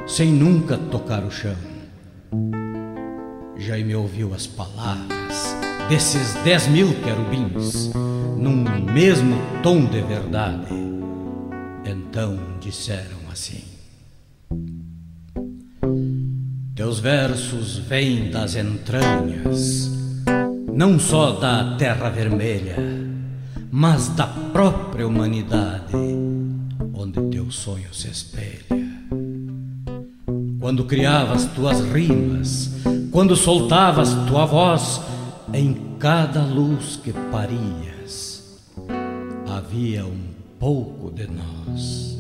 sem nunca tocar o chão. Jaime ouviu as palavras desses dez mil querubins num mesmo tom de verdade. Então disseram assim. Teus versos vêm das entranhas, não só da terra vermelha, mas da própria humanidade, onde teu sonho se espelha. Quando criavas tuas rimas, quando soltavas tua voz, em cada luz que parias, havia um pouco de nós.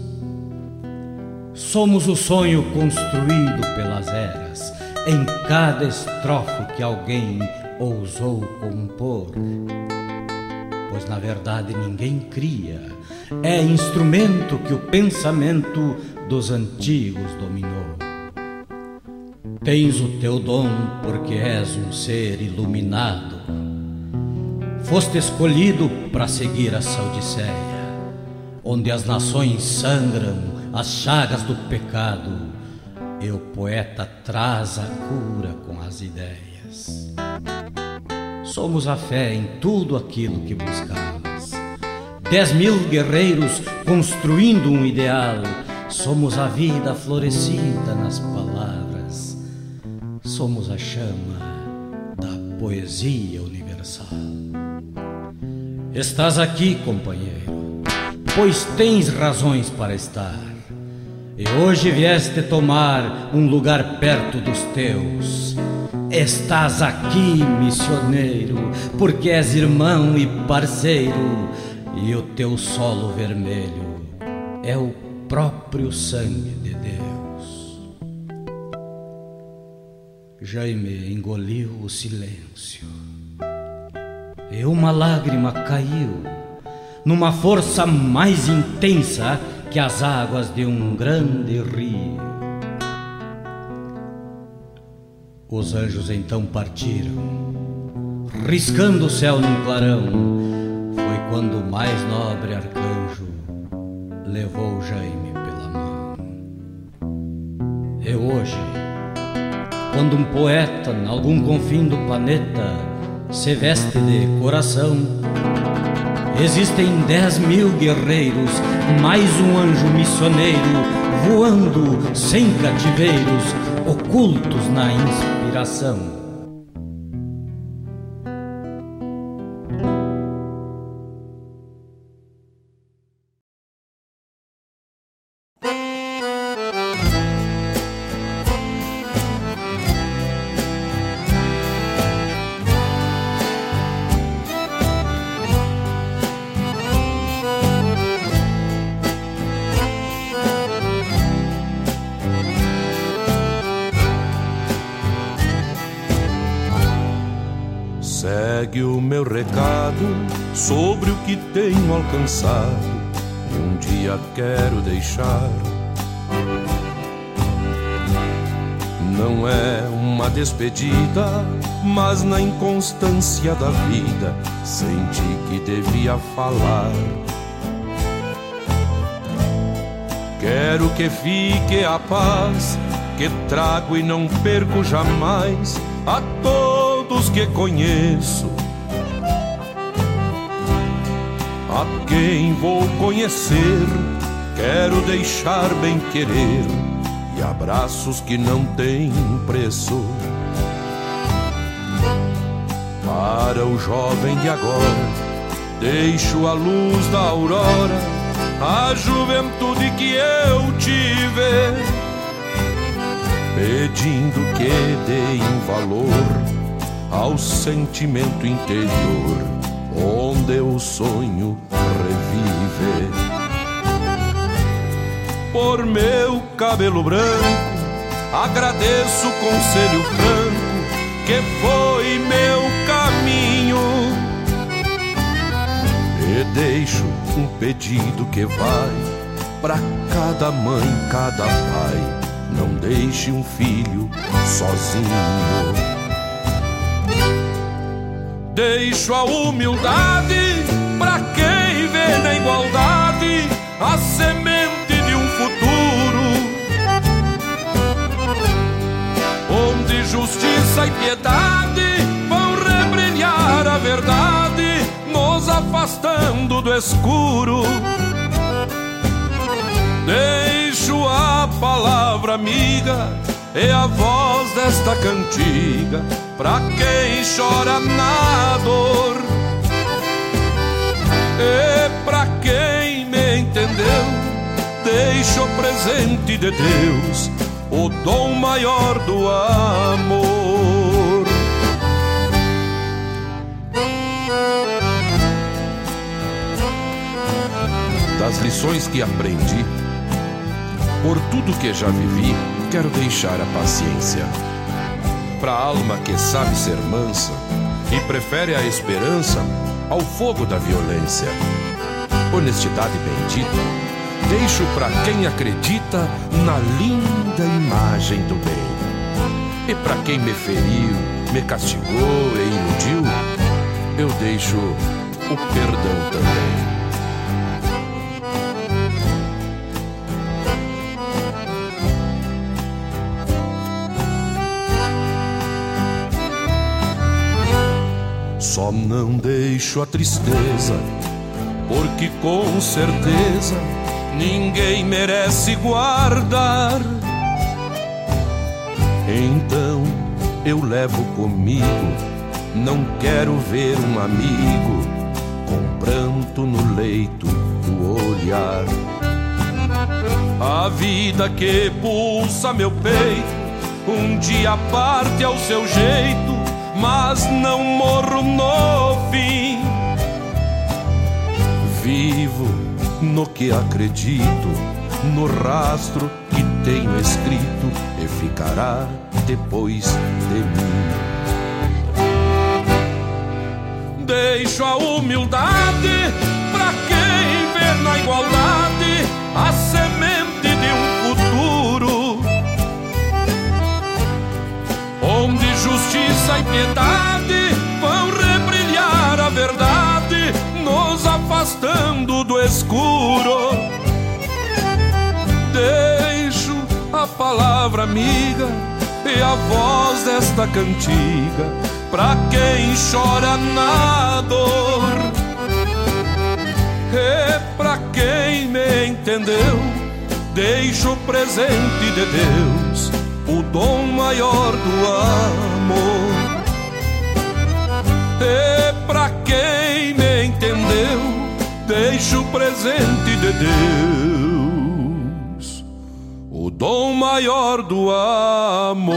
Somos o sonho construído pelas eras, em cada estrofe que alguém ousou compor. Pois na verdade ninguém cria, é instrumento que o pensamento dos antigos dominou. Tens o teu dom porque és um ser iluminado. Foste escolhido para seguir a Odisseia, onde as nações sangram as chagas do pecado e o poeta traz a cura com as ideias. Somos a fé em tudo aquilo que buscamos. Dez mil guerreiros construindo um ideal. Somos a vida florescida nas palavras. Somos a chama da poesia universal. Estás aqui, companheiro, pois tens razões para estar. E hoje vieste tomar um lugar perto dos teus. Estás aqui, missioneiro, porque és irmão e parceiro, e o teu solo vermelho é o próprio sangue de Deus. Jaime engoliu o silêncio, e uma lágrima caiu, numa força mais intensa que as águas de um grande rio. Os anjos então partiram, riscando o céu num clarão. Foi quando o mais nobre arcanjo levou Jaime pela mão. E hoje, quando um poeta, em algum confim do planeta, se veste de coração, Existem dez mil guerreiros, mais um anjo missioneiro, voando sem cativeiros, ocultos na inspiração. Alcançado e um dia quero deixar. Não é uma despedida, mas na inconstância da vida senti que devia falar. Quero que fique a paz que trago e não perco jamais a todos que conheço. A quem vou conhecer, quero deixar bem querer e abraços que não têm preço. Para o jovem de agora, deixo a luz da aurora, a juventude que eu tive pedindo que deem valor ao sentimento interior, onde o sonho revive. Por meu cabelo branco, agradeço o conselho franco que foi meu caminho. E deixo um pedido que vai para cada mãe, cada pai não deixe um filho sozinho. Deixo a humildade para quem na igualdade a semente de um futuro, onde justiça e piedade vão rebrilhar a verdade, nos afastando do escuro. Deixo a palavra amiga e a voz desta cantiga pra quem chora na dor. Deixo presente de Deus, o dom maior do amor. Das lições que aprendi, por tudo que já vivi, quero deixar a paciência. Pra alma que sabe ser mansa e prefere a esperança ao fogo da violência. Honestidade bendita, deixo pra quem acredita na linda imagem do bem. E pra quem me feriu, me castigou e iludiu, eu deixo o perdão também. Só não deixo a tristeza, porque com certeza ninguém merece guardar. Então eu levo comigo, não quero ver um amigo com pranto no leito do olhar. A vida que pulsa meu peito, um dia parte ao seu jeito mas não morro no fim. Vivo no que acredito, no rastro que tenho escrito e ficará depois de mim. Deixo a humildade pra quem vê na igualdade a semente de um futuro onde justiça e piedade vão rebrilhar a verdade, nos afastando do escuro. Deixo a palavra amiga e a voz desta cantiga pra quem chora na dor. E pra quem me entendeu, deixo o presente de Deus o dom maior do amor. E pra quem me entendeu, deixo presente de Deus, o dom maior do amor.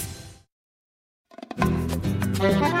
Precisou de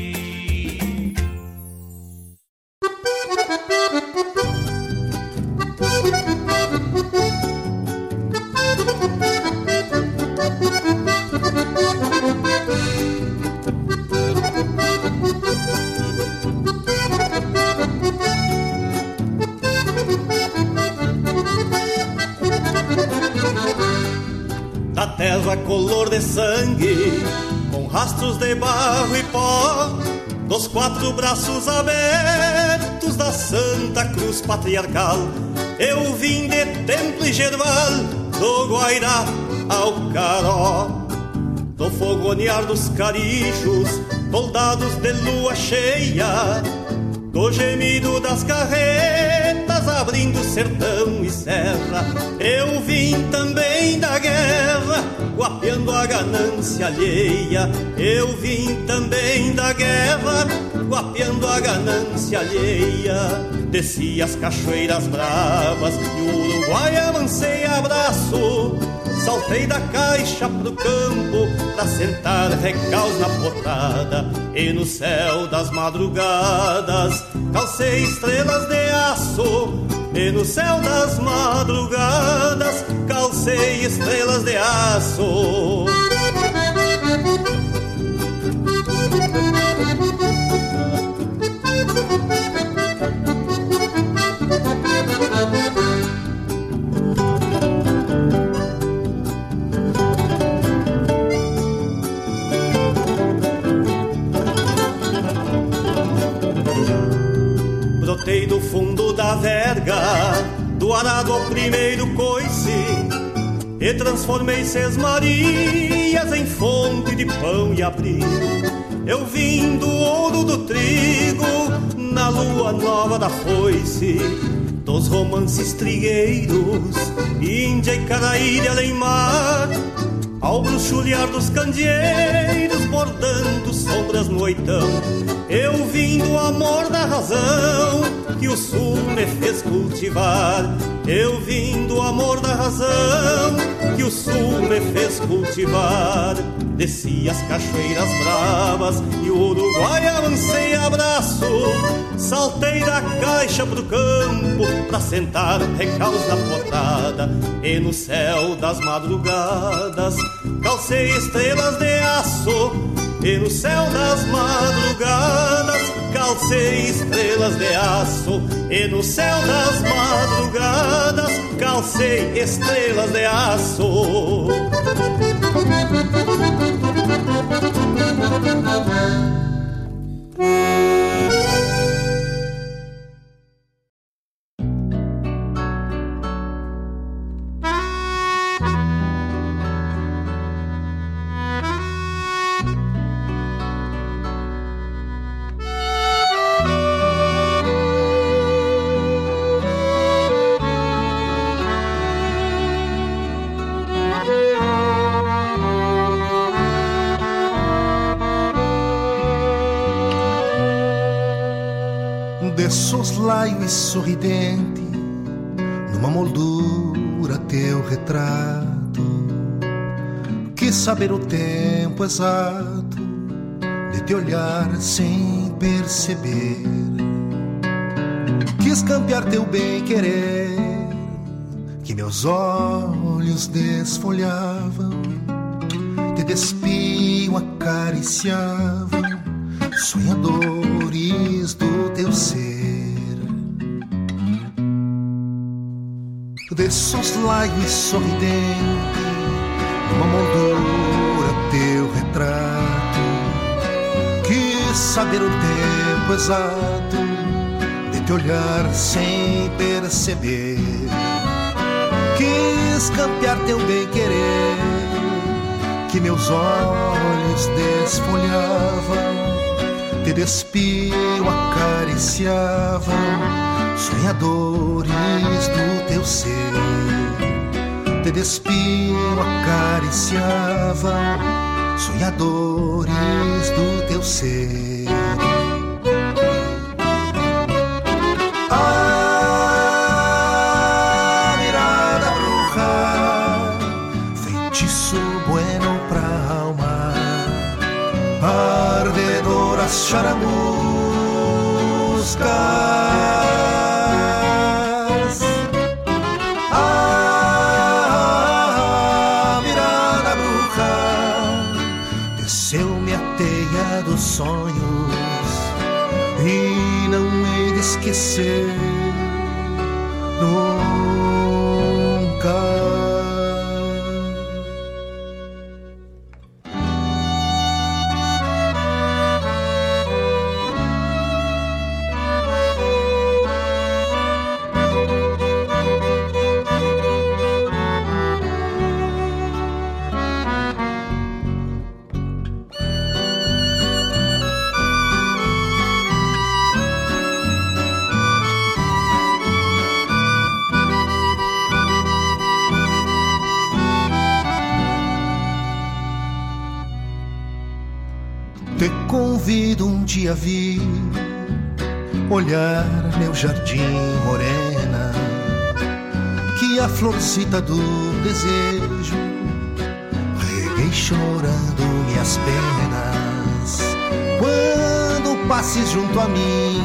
Quatro braços abertos da Santa Cruz Patriarcal. Eu vim de Templo e Gerval, do Guairá ao Caró, do fogonear dos carijos, soldados de lua cheia, do gemido das carretas abrindo sertão e serra. Eu vim também da guerra, guapeando a ganância alheia. Eu vim também da guerra, guapeando a ganância alheia. Desci as cachoeiras bravas e o Uruguai avancei abraço. Saltei da caixa pro campo pra sentar recaus na potrada e no céu das madrugadas calcei estrelas de aço e no céu das madrugadas calcei estrelas de aço. Do arado ao primeiro coice, e transformei Seis Marias em fonte de pão e abrigo. Eu vim do ouro do trigo, na lua nova da foice, dos romances trigueiros, Índia e Caraíra além mar, ao bruxulear dos candeeiros, bordando sombras no oitão. Eu vim do amor da razão que o sul me fez cultivar. Eu vim do amor da razão que o sul me fez cultivar. Desci as cachoeiras bravas e o Uruguai avancei abraço. Saltei da caixa pro campo pra sentar recaus na potrada. E no céu das madrugadas calcei estrelas de aço. E no céu das madrugadas calcei estrelas de aço. E no céu das madrugadas calcei estrelas de aço. Soslaio e sorridente, numa moldura teu retrato. Quis saber o tempo exato de te olhar sem perceber. Quis campear teu bem querer, que meus olhos desfolhavam, te despiam, acariciavam, sonhadores do teu ser. De soslaio e sorridente, numa moldura teu retrato. Quis saber o tempo exato de te olhar sem perceber. Quis campear teu bem querer, que meus olhos desfolhavam, te despiam, acariciavam, sonhadores do teu ser. te despiam, acariciavam sonhadores do teu ser. A mirada bruja, feitiço bueno pra alma, ardedoras charamuscas. kisses florcita do desejo reguei chorando minhas penas. Quando passes junto a mim,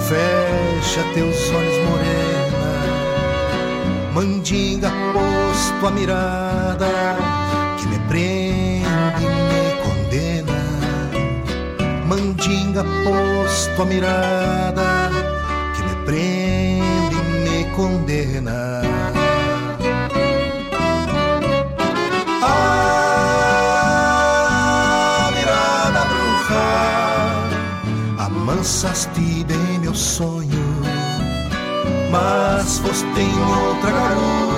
fecha teus olhos morena, mandinga posto a mirada que me prende e me condena. Mandinga posto a mirada condena. A mirada bruja, amansaste bem meu sonho, mas foste em outra garupa.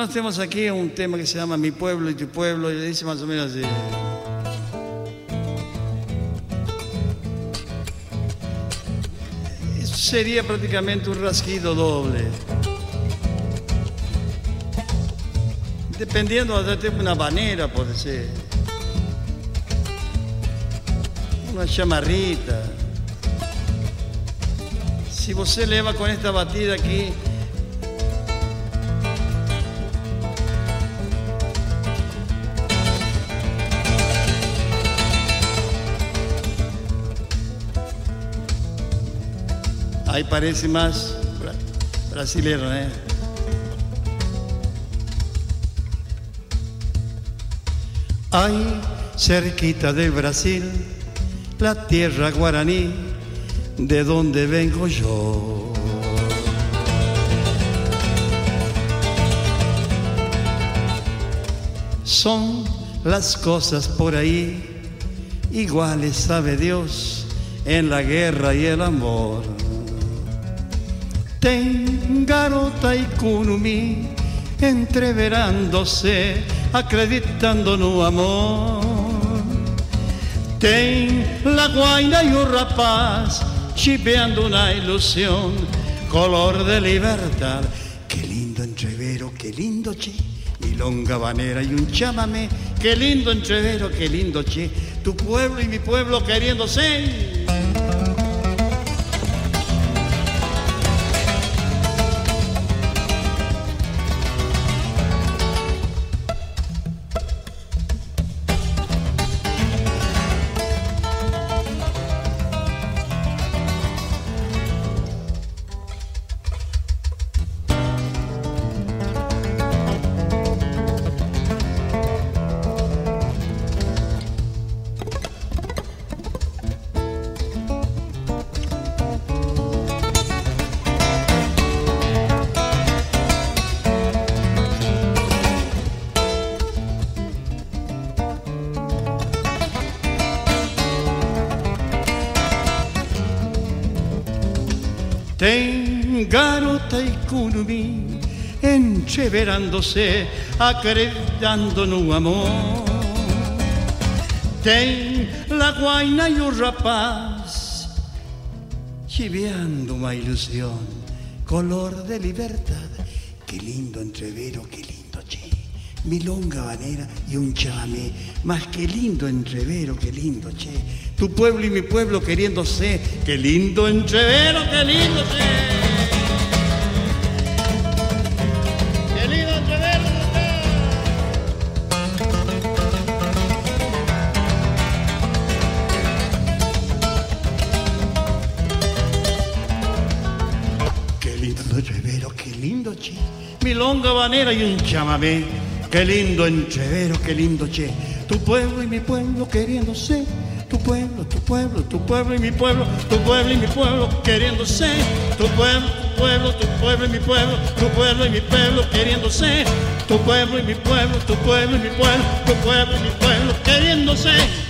Então nós temos aqui um tema que se chama Mi Pueblo e Tu Pueblo, e diz mais ou menos assim. Isso seria praticamente um rasquido doble. Dependendo até uma maneira, pode ser. Uma chamarrita. Se você leva com esta batida aqui, Aí parece mais bra- brasileiro, né? Ay, cerquita del Brasil, la tierra guaraní, de donde vengo yo. Son las cosas por ahí, iguales sabe Dios, en la guerra y el amor. Tem garota y curumí entreverándose, acreditando no amor. Tem la guaina e o rapaz chipeando una ilusión, color de libertad. Qué lindo entrevero, qué lindo che, milonga banera y un chamamé. Qué lindo entrevero, qué lindo che, tu pueblo y mi pueblo queriéndose. Entreverándose, acreditando no amor. Tem la guaina e o rapaz, chiveando uma ilusión, color de libertad. Qué lindo entrevero, qué lindo che. Milonga banera y un chamamé, más que lindo entrevero, qué lindo che. Tu pueblo y mi pueblo queriéndose, qué lindo entrevero, qué lindo che. Y un chamamé. Qué lindo entrevero, qué lindo che. Tu pueblo y mi pueblo queriéndose. Tu pueblo, tu pueblo, tu pueblo y mi pueblo. Tu pueblo y mi pueblo queriéndose. Tu pueblo, tu pueblo, tu pueblo y mi pueblo. Tu pueblo y mi pueblo queriéndose. Tu pueblo y mi pueblo, tu pueblo y mi pueblo. Tu pueblo y mi pueblo queriéndose.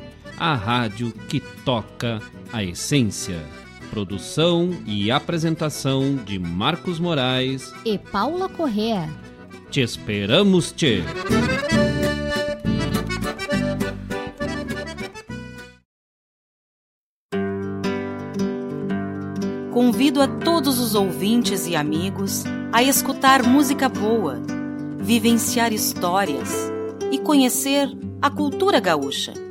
a rádio que toca a essência. Produção e apresentação de Marcos Moraes e Paula Correa. Te esperamos, te. Convido a todos os ouvintes e amigos a escutar música boa, vivenciar histórias e conhecer a cultura gaúcha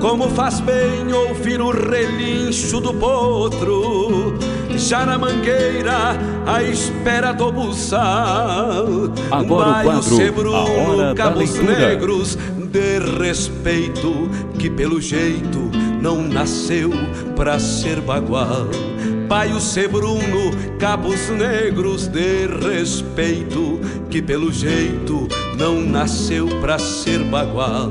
Como faz bem ouvir o relincho do potro, já na mangueira, à espera do buçal. Agora o quadro, Sebruno, a hora da cabos leitura. negros de respeito, que pelo jeito não nasceu pra ser bagual. Pai o Sebruno, cabos negros de respeito, que pelo jeito não nasceu pra ser bagual.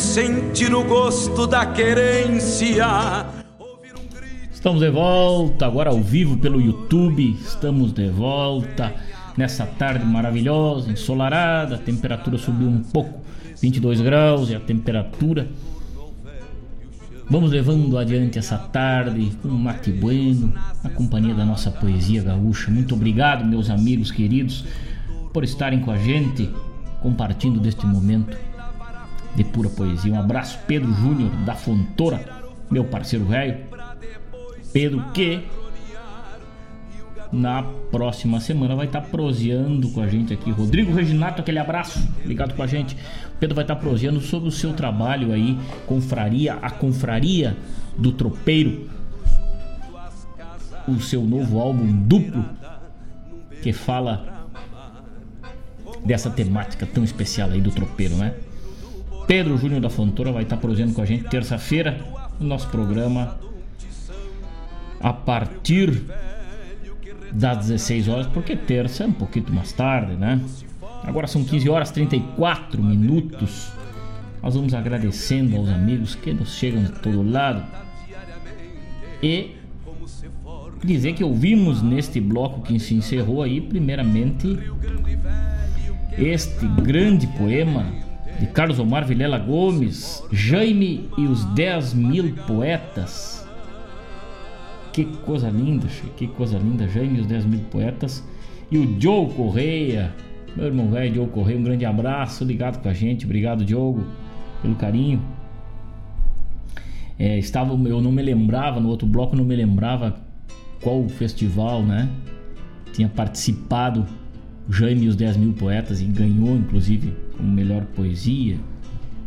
Sentir o gosto da querência. Estamos de volta, agora ao vivo pelo YouTube. Estamos de volta nessa tarde maravilhosa, ensolarada. A temperatura subiu um pouco, 22 graus é a temperatura. Vamos levando adiante essa tarde com um mate bueno, na companhia da nossa poesia gaúcha. Muito obrigado, meus amigos queridos, por estarem com a gente, compartilhando deste momento de pura poesia. Um abraço, Pedro Júnior da Fontoura, meu parceiro velho. Pedro que na próxima semana vai estar proseando com a gente aqui. Rodrigo Reginato, aquele abraço, ligado com a gente. Pedro vai estar proseando sobre o seu trabalho aí, confraria, a confraria do tropeiro. O seu novo álbum duplo que fala dessa temática tão especial aí do tropeiro, né? Pedro Júnior da Fontoura vai estar proseando com a gente terça-feira no nosso programa a partir das 16 horas, porque terça é um pouquinho mais tarde, né? Agora são 15 horas 34 minutos. Nós vamos agradecendo aos amigos que nos chegam de todo lado. E dizer que ouvimos neste bloco que se encerrou aí, primeiramente, este grande poema de Carlos Omar Vilela Gomes, Jaime e os 10 mil poetas. Que coisa linda, que coisa linda, Jaime e os 10 mil poetas. E o Joe Correia, meu irmão velho Joe Correia, um grande abraço, ligado com a gente, obrigado Diogo pelo carinho. É, estava, eu não me lembrava, no outro bloco não me lembrava qual festival, né? Tinha participado Jaime e os 10 mil poetas e ganhou, inclusive, como melhor poesia,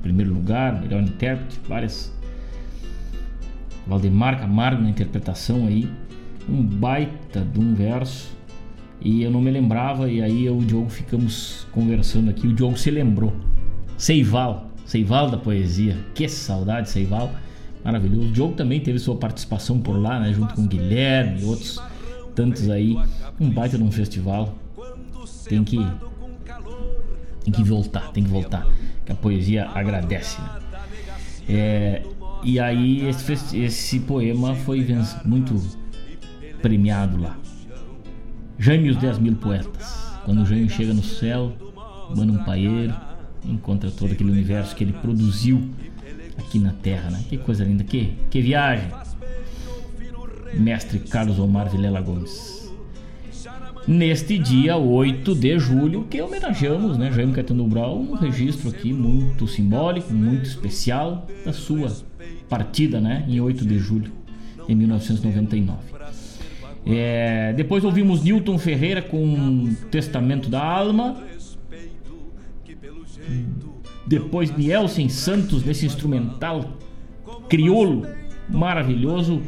primeiro lugar, melhor intérprete, várias. Valdemar Camargo na interpretação aí, um baita de um verso. E eu não me lembrava, e aí eu e o Diogo ficamos conversando aqui. O Diogo se lembrou. Seival, Seival da poesia. Que saudade, Seival. Maravilhoso. O Diogo também teve sua participação por lá, né? Junto com o Guilherme e outros tantos aí. Um baita de um festival. Tem que. Tem que voltar, tem que voltar. Que a poesia agradece, né? É, e aí esse, esse poema foi muito premiado lá. Jaime e os 10 mil poetas. Quando o Jaime chega no céu, manda um paeiro, encontra todo aquele universo que ele produziu aqui na Terra, né? Que coisa linda, que, que viagem. Mestre Carlos Omar Vilela Gomes. Neste dia 8 de julho, que homenageamos, né, Jaime Caetano Brau, um registro aqui muito simbólico, muito especial da sua partida, né, em 8 de julho em 1999. É, depois ouvimos Newton Ferreira com Testamento da Alma. Depois Nielsen Santos nesse instrumental crioulo maravilhoso.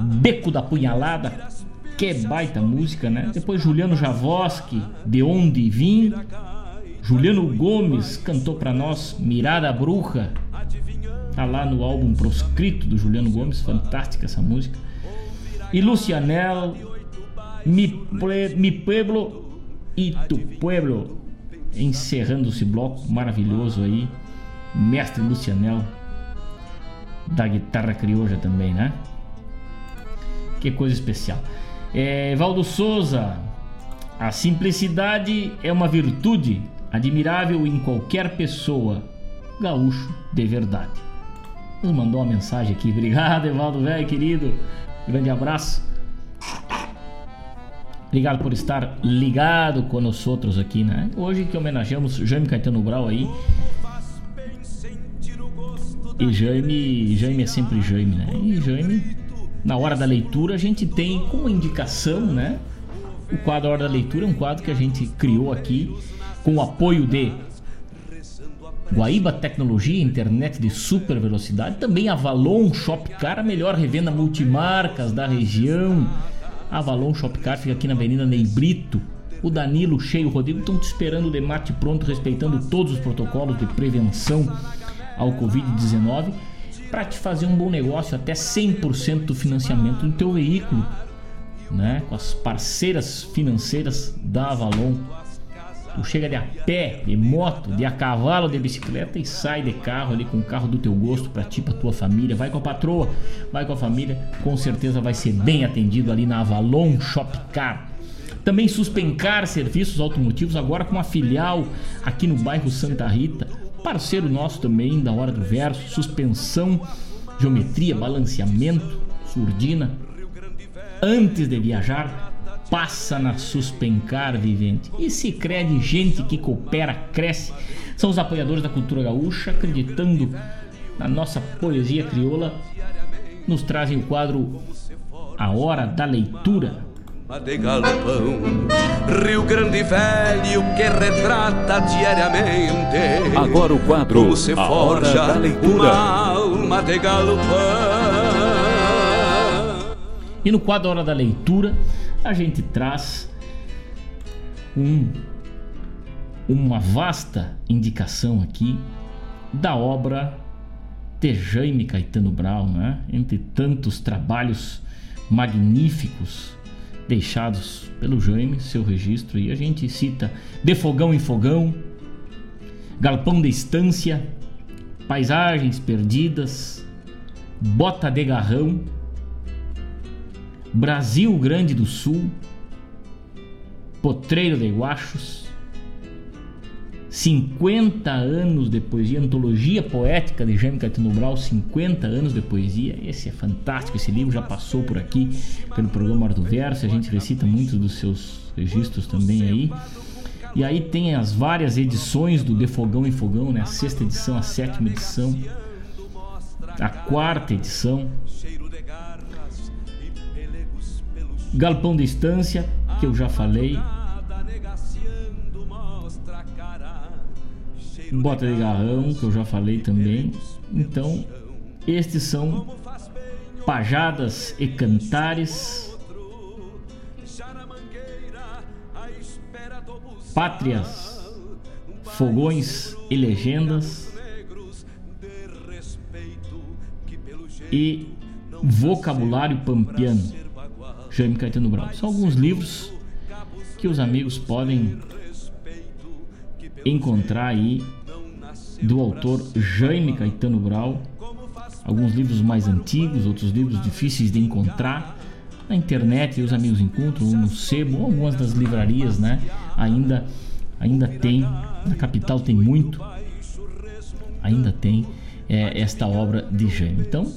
Beco da Punhalada, que baita música, né? Depois Juliano Javoski, De Onde Vim. Juliano Gomes cantou para nós Mirada Bruja. Tá lá no álbum Proscrito do Juliano Gomes, fantástica essa música. E Lucianel, Mi, Mi Pueblo e Tu Pueblo. Encerrando esse bloco maravilhoso aí. Mestre Lucianel, da guitarra crioja também, né? Que coisa especial. É, Valdo Souza, a simplicidade é uma virtude admirável em qualquer pessoa, gaúcho de verdade. Nos mandou uma mensagem aqui. Obrigado, Evaldo, velho, querido. Grande abraço. Obrigado por estar ligado nós outros aqui, né? Hoje que homenageamos Jaime Caetano Brau aí. E Jaime, Jaime é sempre Jaime, né? E Jaime, na hora da leitura, a gente tem como indicação, né? O quadro Hora da Leitura é um quadro que a gente criou aqui com o apoio de Guaíba Tecnologia, internet de super velocidade, também Avalon Shopcar, a melhor revenda multimarcas da região. Avalon Shopcar fica aqui na Avenida Ney Brito. O Danilo, o Cheio, o Rodrigo estão te esperando de mate pronto, respeitando todos os protocolos de prevenção ao Covid-19 para te fazer um bom negócio, até 100% do financiamento do teu veículo, né? Com as parceiras financeiras da Avalon. Tu chega de a pé, de moto, de a cavalo, de bicicleta e sai de carro ali com o carro do teu gosto para ti, para tua família. Vai com a patroa, vai com a família, com certeza vai ser bem atendido ali na Avalon Shopcar. Também Suspencar Serviços Automotivos, agora com uma filial aqui no bairro Santa Rita. Parceiro nosso também da Hora do Verso, suspensão, geometria, balanceamento, surdina. Antes de viajar, passa na Suspencar Vivente. E se crede gente que coopera, cresce. São os apoiadores da cultura gaúcha, acreditando na nossa poesia crioula. Nos trazem o quadro A Hora da Leitura. De galpão, Rio Grande Velho que retrata diariamente Agora o quadro como se A forja Hora da Leitura. alma de galpão. E no quadro Hora da Leitura, a gente traz um, uma vasta indicação aqui da obra de Jaime Caetano Brau, né? entre tantos trabalhos magníficos deixados pelo Jaime, seu registro, e a gente cita De Fogão em Fogão, Galpão de Estância, Paisagens Perdidas, Bota de Garrão, Brasil Grande do Sul, Potreiro de Guachos, 50 anos de poesia, antologia poética de Jaime Caetano Brau, 50 anos de poesia. Esse é fantástico, esse livro já passou por aqui pelo programa Hora do Verso, a gente recita muitos dos seus registros também aí. E aí tem as várias edições do De Fogão em Fogão, né? A sexta edição, a sétima edição, a quarta edição. Galpão de Estância, que eu já falei. Bota de Garrão, que eu já falei também. Então, estes são pajadas e cantares, pátrias, fogões e legendas e vocabulário pampiano. Jaime Caetano Brau. São alguns livros que os amigos podem encontrar aí do autor Jaime Caetano Brau. Alguns livros mais antigos, outros livros difíceis de encontrar. Na internet os amigos encontram, no sebo, ou algumas das livrarias, né? Ainda, ainda tem, na capital tem muito, ainda tem é, esta obra de Jaime. Então,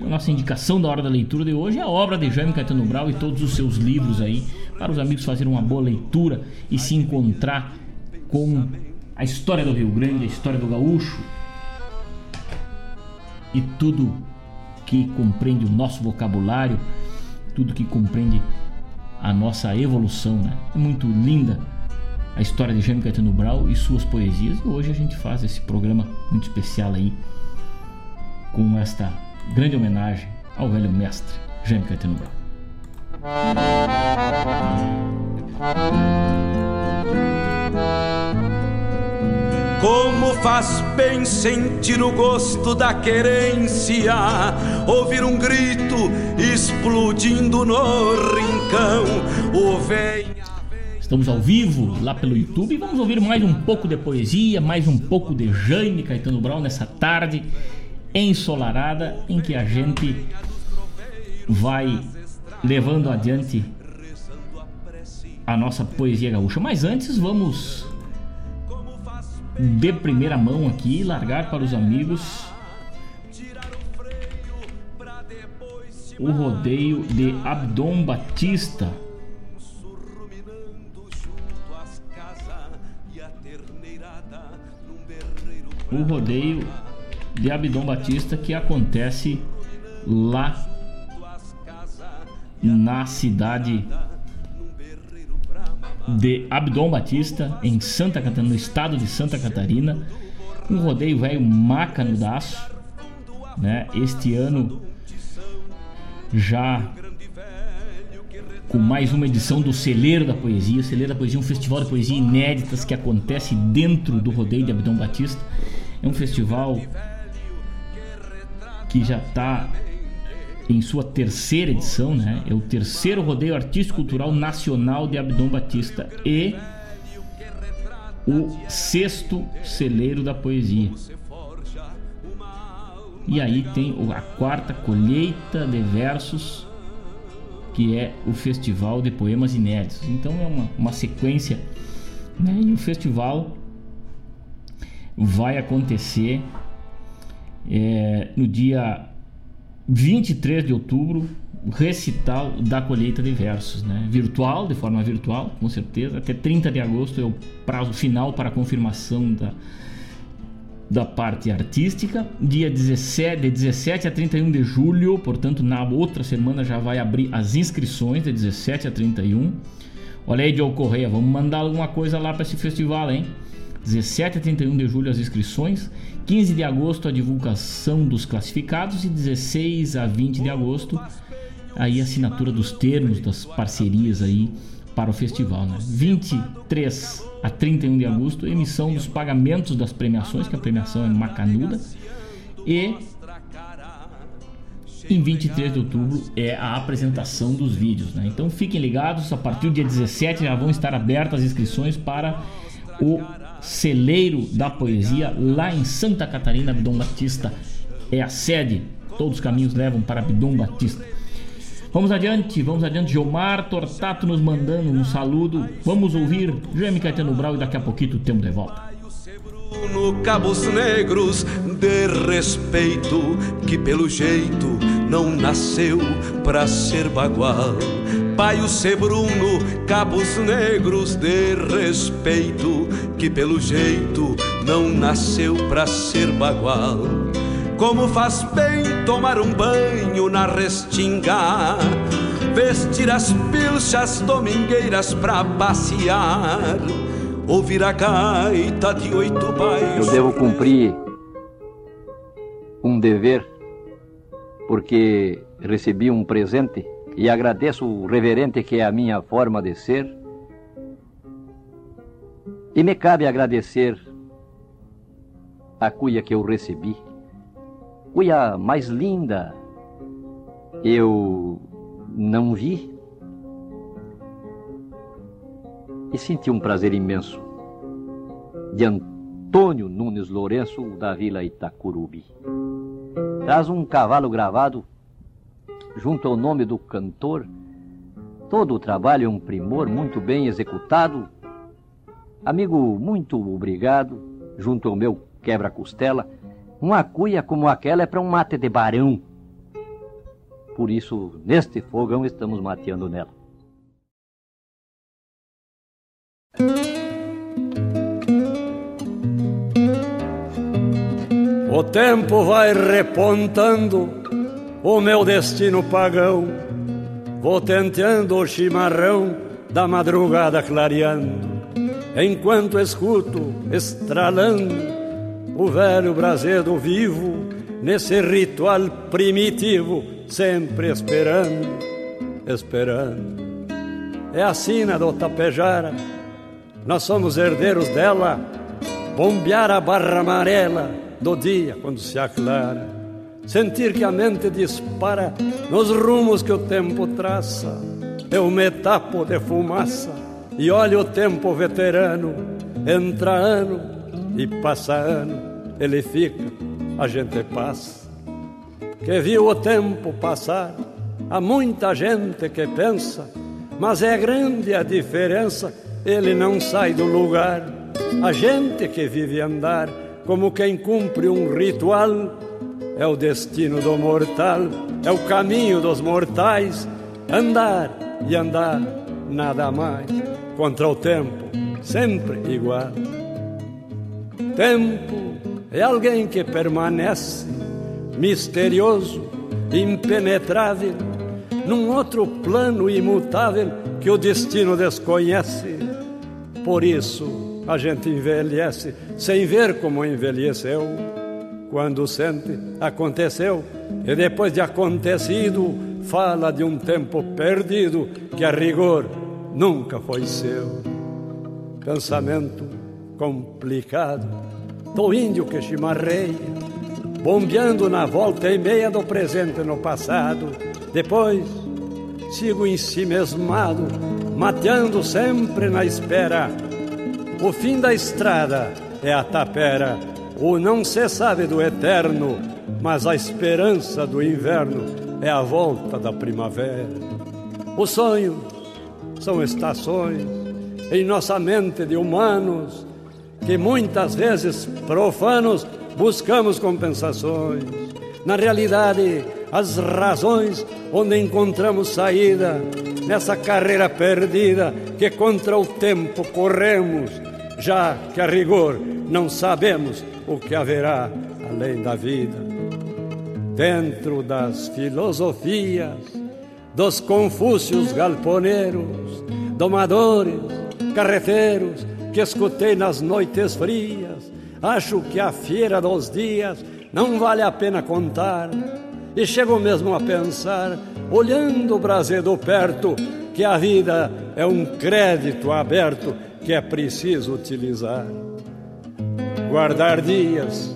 a nossa indicação da hora da leitura de hoje é a obra de Jaime Caetano Brau e todos os seus livros aí, para os amigos fazerem uma boa leitura e se encontrar com a história do Rio Grande, a história do gaúcho e tudo que compreende o nosso vocabulário, tudo que compreende a nossa evolução, né? É muito linda a história de Jaime Caetano Brau e suas poesias. E hoje a gente faz esse programa muito especial aí com esta grande homenagem ao velho mestre Jaime Caetano Brau. Como faz bem sentir o gosto da querência, ouvir um grito explodindo no rincão, o vem Estamos ao vivo lá pelo YouTube e vamos ouvir mais um pouco de poesia, mais um pouco de Jaime Caetano Brown nessa tarde ensolarada em que a gente vai levando adiante a nossa poesia gaúcha. Mas antes vamos de primeira mão aqui largar para os amigos. O rodeio de Abdom Batista. O rodeio de Abdom Batista que acontece lá na cidade de Abdom Batista, em Santa Catarina, no estado de Santa Catarina. Um rodeio velho maca no daço. Né? Este ano já com mais uma edição do Celeiro da Poesia. O Celeiro da Poesia é um festival de poesia inéditas que acontece dentro do rodeio de Abdom Batista. É um festival que já está em sua terceira edição, né? É o terceiro rodeio artístico cultural nacional de Abdom Batista e o sexto celeiro da poesia. E aí tem a quarta colheita de versos, que é o Festival de Poemas Inéditos. Então é uma, uma sequência, né? E o festival vai acontecer é, no dia 23 de outubro, recital da colheita de versos, né? Virtual, de forma virtual, com certeza. Até 30 de agosto é o prazo final para confirmação da, da parte artística. Dia 17, de 17 a 31 de julho, portanto, na outra semana já vai abrir as inscrições, de 17 a 31. Olha aí, Joe Correia, vamos mandar alguma coisa lá para esse festival, hein? 17 a 31 de julho as inscrições, 15 de agosto a divulgação dos classificados e 16 a 20 de agosto aí a assinatura dos termos das parcerias aí para o festival, né? 23 a 31 de agosto emissão dos pagamentos das premiações, que a premiação é macanuda, e em 23 de outubro é a apresentação dos vídeos, né? Então fiquem ligados, a partir do dia 17 já vão estar abertas as inscrições para o celeiro da poesia lá em Santa Catarina, Abdom Batista é a sede. Todos os caminhos levam para Abdom Batista. Vamos adiante, vamos adiante. Gilmar Tortato nos mandando um saludo. Vamos ouvir Jaime Caetano Brau e daqui a pouquinho temos de volta. No Cabos Negros de respeito que pelo jeito não nasceu pra ser bagual Paio Sebruno, Cabos Negros de respeito, que pelo jeito não nasceu pra ser bagual. Como faz bem tomar um banho na restinga, vestir as pilchas domingueiras pra passear, ouvir a gaita de oito bairros. Eu devo cumprir um dever, porque recebi um presente e agradeço o reverente que é a minha forma de ser. E me cabe agradecer a cuia que eu recebi, cuia mais linda. Eu não vi e senti um prazer imenso de Antônio Nunes Lourenço da Vila Itacurubi. Traz um cavalo gravado junto ao nome do cantor. Todo o trabalho é um primor muito bem executado. Amigo, muito obrigado, junto ao meu quebra-costela. Uma cuia como aquela é para um mate de barão. Por isso, neste fogão estamos mateando nela. O tempo vai repontando o meu destino pagão. Vou tenteando o chimarrão da madrugada clareando, enquanto escuto estralando o velho brasedo vivo nesse ritual primitivo, sempre esperando, esperando. É a sina do Tapejara, nós somos herdeiros dela, bombear a barra amarela do dia quando se aclara, sentir que a mente dispara nos rumos que o tempo traça. Eu me tapo de fumaça e olho o tempo veterano, entra ano e passa ano, ele fica a gente passa. Que viu o tempo passar, há muita gente que pensa, mas é grande a diferença, ele não sai do lugar. A gente que vive andar, como quem cumpre um ritual, é o destino do mortal, é o caminho dos mortais, andar e andar, nada mais, contra o tempo, sempre igual. Tempo é alguém que permanece misterioso, impenetrável, num outro plano imutável que o destino desconhece. Por isso a gente envelhece sem ver como envelheceu. Quando sente, aconteceu, e depois de acontecido, fala de um tempo perdido que a rigor nunca foi seu. Pensamento complicado do índio que chimarreia, bombeando na volta e meia do presente no passado. Depois sigo em si mesmado, mateando sempre na espera. O fim da estrada é a tapera, o não se sabe do eterno, mas a esperança do inverno é a volta da primavera. Os sonhos são estações em nossa mente de humanos que muitas vezes profanos buscamos compensações. Na realidade, as razões onde encontramos saída nessa carreira perdida que contra o tempo corremos, já que a rigor não sabemos o que haverá além da vida. Dentro das filosofias dos confúcios galponeiros, domadores, carreteiros, que escutei nas noites frias. Acho que a feira dos dias não vale a pena contar. E chego mesmo a pensar, olhando o brasedo perto, que a vida é um crédito aberto que é preciso utilizar. Guardar dias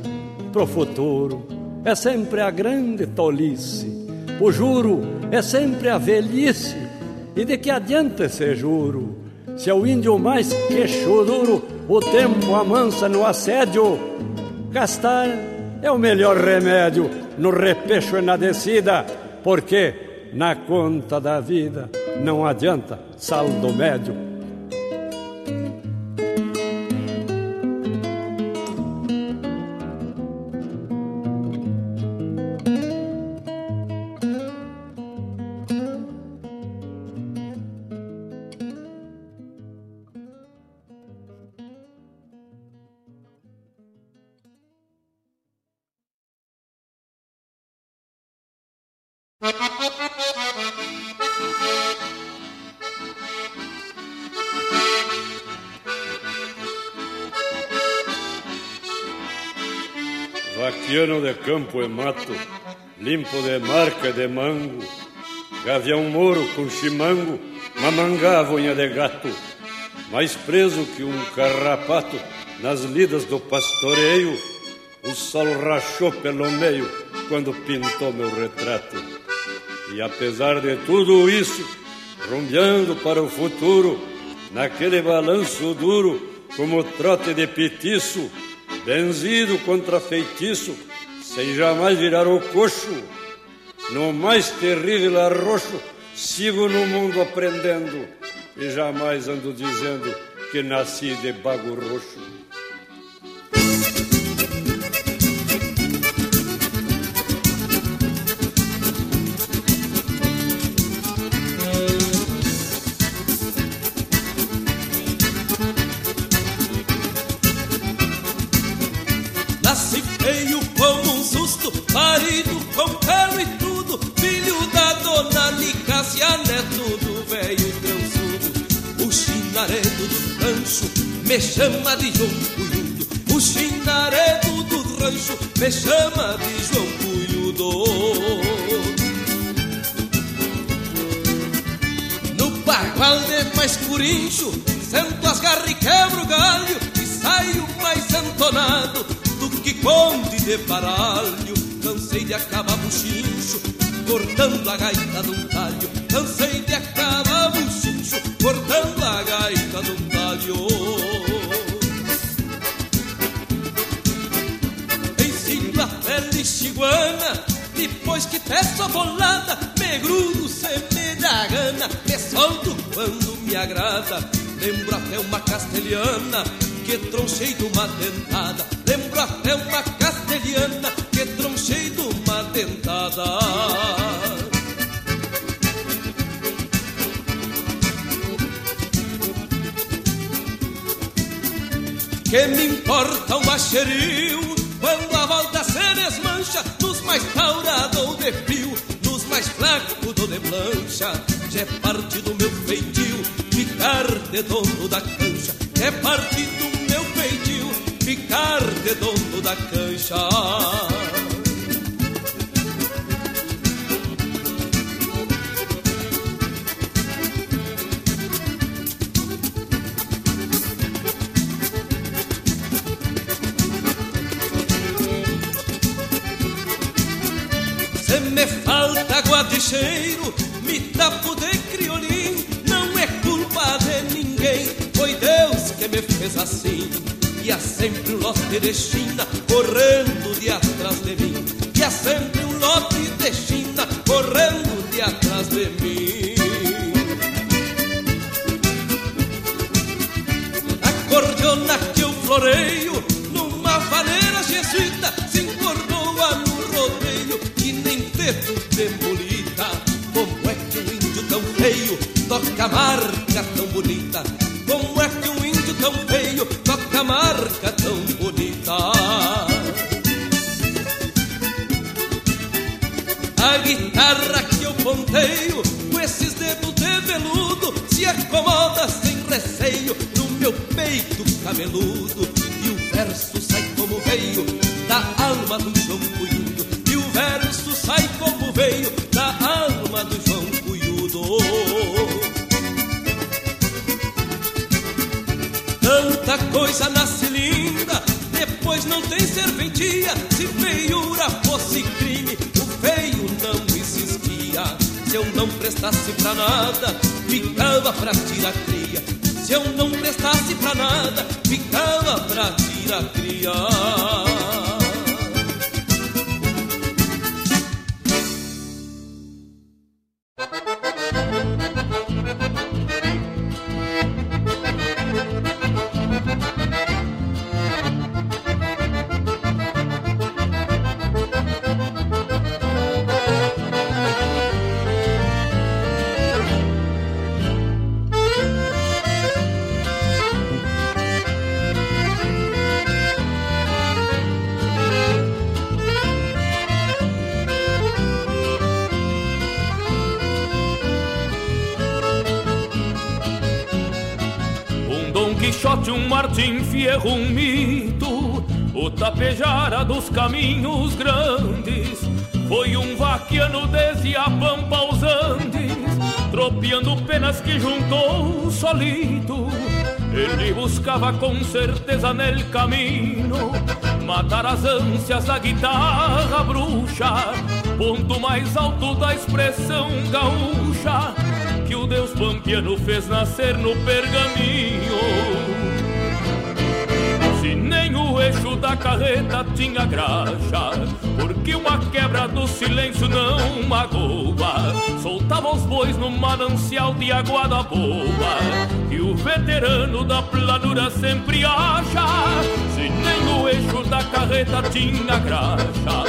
pro futuro é sempre a grande tolice. O juro é sempre a velhice. E de que adianta esse juro? Se é o índio mais queixo duro, o tempo amansa no assédio. Gastar é o melhor remédio no repecho e na descida, porque na conta da vida não adianta saldo médio. Vaquiano de campo e mato, limpo de marca de mango, gavião moro com chimango, mamangava unha de gato, mais preso que um carrapato nas lidas do pastoreio, o sol rachou pelo meio quando pintou meu retrato. E apesar de tudo isso, rumbeando para o futuro, naquele balanço duro, como trote de petiço, benzido contra feitiço, sem jamais virar o coxo. No mais terrível arroxo, sigo no mundo aprendendo, e jamais ando dizendo que nasci de bago roxo. Me chama de João Cunhudo. O chinaredo do rancho me chama de João Cunhudo. No bagual de mais curincho, sento as garras e quebro o galho e saio mais entonado do que conde de baralho. Cansei de acabar buchincho, cortando a gaita de um talho. Cansei de acabar buchincho, cortando a gaita de um talho. Ensino a pele chiguana, depois que peço a bolada, me grudo se me gana, me solto quando me agrada. Lembro até uma castelhana que tronchei de uma dentada. Lembro até uma castelhana que tronchei de uma dentada. Que me importa um baixeril quando a volta se desmancha nos mais taurados de fio, nos mais flacos do de plancha. Já é parte do meu feitio ficar de dono da cancha. É parte do meu feitio ficar de dono da cancha. Me falta guadicheiro, me tapo de criolim, não é culpa de ninguém, foi Deus que me fez assim. E há sempre um lote de China correndo de atrás de mim. E há sempre um lote de China correndo de atrás de mim. A cordiona que eu floreio numa vaneira jesuíta Como é que um índio tão feio toca marca tão bonita? Como é que um índio tão feio toca marca tão bonita? A guitarra que eu ponteio com esses dedos de veludo se acomoda sem receio no meu peito cabeludo nel caminho matar as ânsias da guitarra bruxa, ponto mais alto da expressão gaúcha que o deus pampiano fez nascer no pergaminho. Se nem o eixo da carreta tinha graxa, porque uma quebra do silêncio não magoa. Soltava os bois no manancial de aguada boa, e o veterano da planura sempre acha. Se nem o eixo da carreta tinha graxa,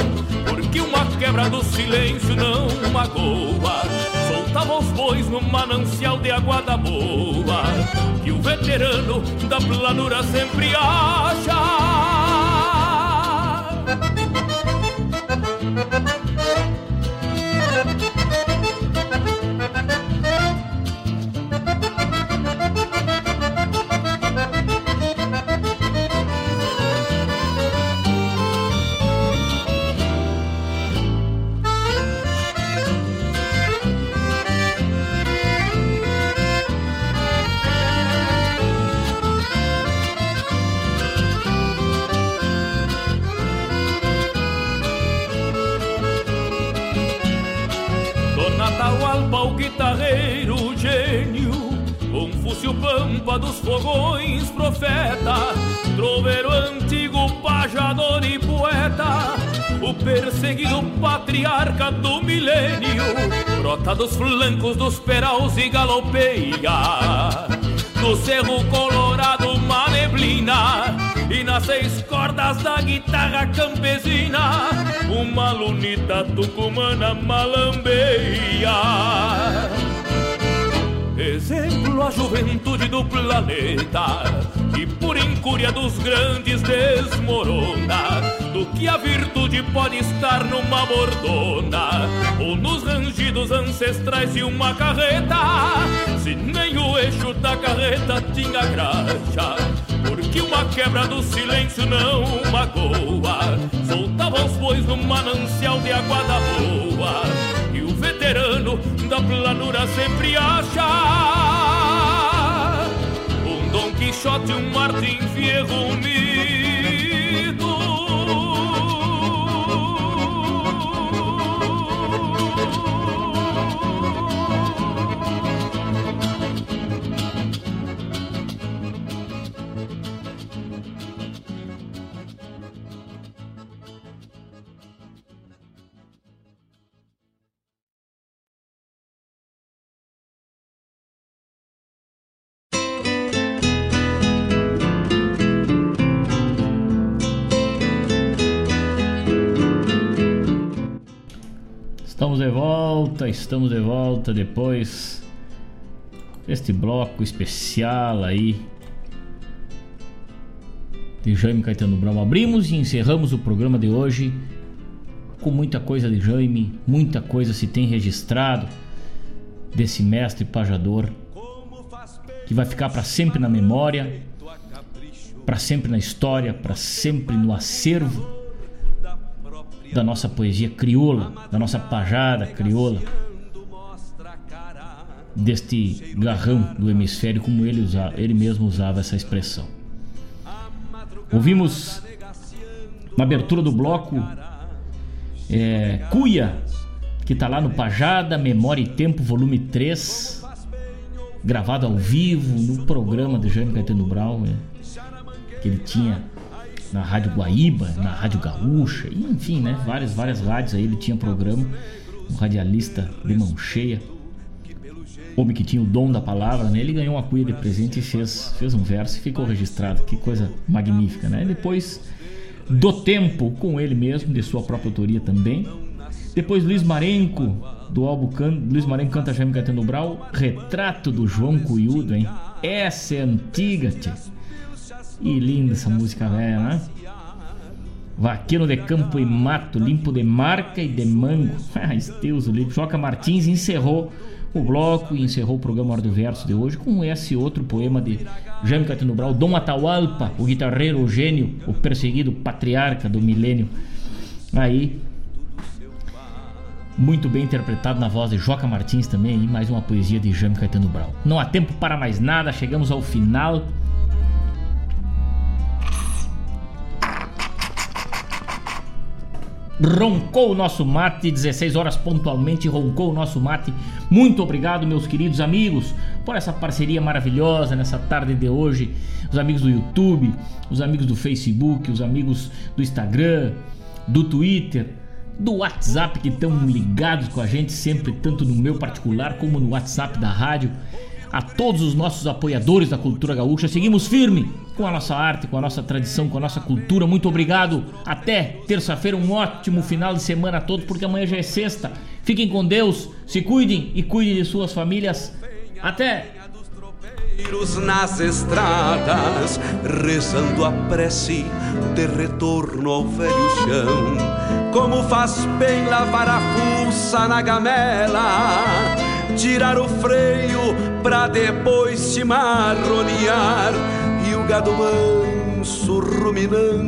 porque uma quebra do silêncio não magoa. Soltava os bois no manancial de aguada boa, que o veterano da planura sempre acha. Perseguido patriarca do milênio, brota dos flancos dos peraus e galopeia, do cerro colorado uma neblina, e nas seis cordas da guitarra campesina, uma lunita tucumana malambeia. Exemplo a juventude do planeta Que por incúria dos grandes desmorona Do que a virtude pode estar numa bordona Ou nos rangidos ancestrais de uma carreta. Se nem o eixo da carreta tinha graxa porque uma quebra do silêncio não magoa. Soltava os bois no manancial de água da boa E o veterano da planura sempre acha. Um Dom Quixote, um Martim Fierro unido volta, estamos de volta depois deste bloco especial aí de Jaime Caetano Brown. Abrimos e encerramos o programa de hoje com muita coisa de Jaime, muita coisa se tem registrado desse mestre pajador que vai ficar para sempre na memória, para sempre na história, para sempre no acervo da nossa poesia crioula, da nossa pajada crioula, deste garrão do hemisfério, como ele, usa, ele mesmo usava essa expressão. Ouvimos na abertura do bloco é, Cuia, que está lá no Pajada, Memória e Tempo, volume 3, gravado ao vivo no programa de Jaime Caetano Brown, é, que ele tinha na Rádio Guaíba, na Rádio Gaúcha, enfim, né? Várias, várias rádios aí ele tinha programa, um radialista de mão cheia, homem que tinha o dom da palavra, né? Ele ganhou uma cuia de presente e fez, fez um verso e ficou registrado. Que coisa magnífica, né? Depois do tempo com ele mesmo, de sua própria autoria também. Depois Luiz Marenco, do álbum Can... Luiz Marenco canta Jaime Caetano Brau, Retrato do João Cuyudo, hein? Essa é antiga, tia. E linda essa música velha, né? Vaqueiro de campo e mato, limpo de marca e de mango. <laughs> Deus, o livro. Joca Martins encerrou o bloco e encerrou o programa Hora do Verso de hoje com esse outro poema de Jaime Caetano Brau, Dom Atahualpa, o guitarreiro, o gênio, o perseguido patriarca do milênio. Aí, muito bem interpretado na voz de Joca Martins também, e mais uma poesia de Jaime Caetano Brau. Não há tempo para mais nada, chegamos ao final roncou o nosso mate, 16 horas pontualmente roncou o nosso mate. Muito obrigado, meus queridos amigos, por essa parceria maravilhosa nessa tarde de hoje. Os amigos do YouTube, os amigos do Facebook, os amigos do Instagram, do Twitter, do WhatsApp que estão ligados com a gente sempre, tanto no meu particular como no WhatsApp da rádio a todos os nossos apoiadores da cultura gaúcha. Seguimos firme com a nossa arte, com a nossa tradição, com a nossa cultura. Muito obrigado. Até terça-feira, um ótimo final de semana a todos, porque amanhã já é sexta. Fiquem com Deus, se cuidem e cuidem de suas famílias. Até! nas estradas, rezando a prece de retorno ao velho chão. Como faz bem lavar a fuça na gamela, tirar o freio pra depois te marronear. E o gado manso ruminando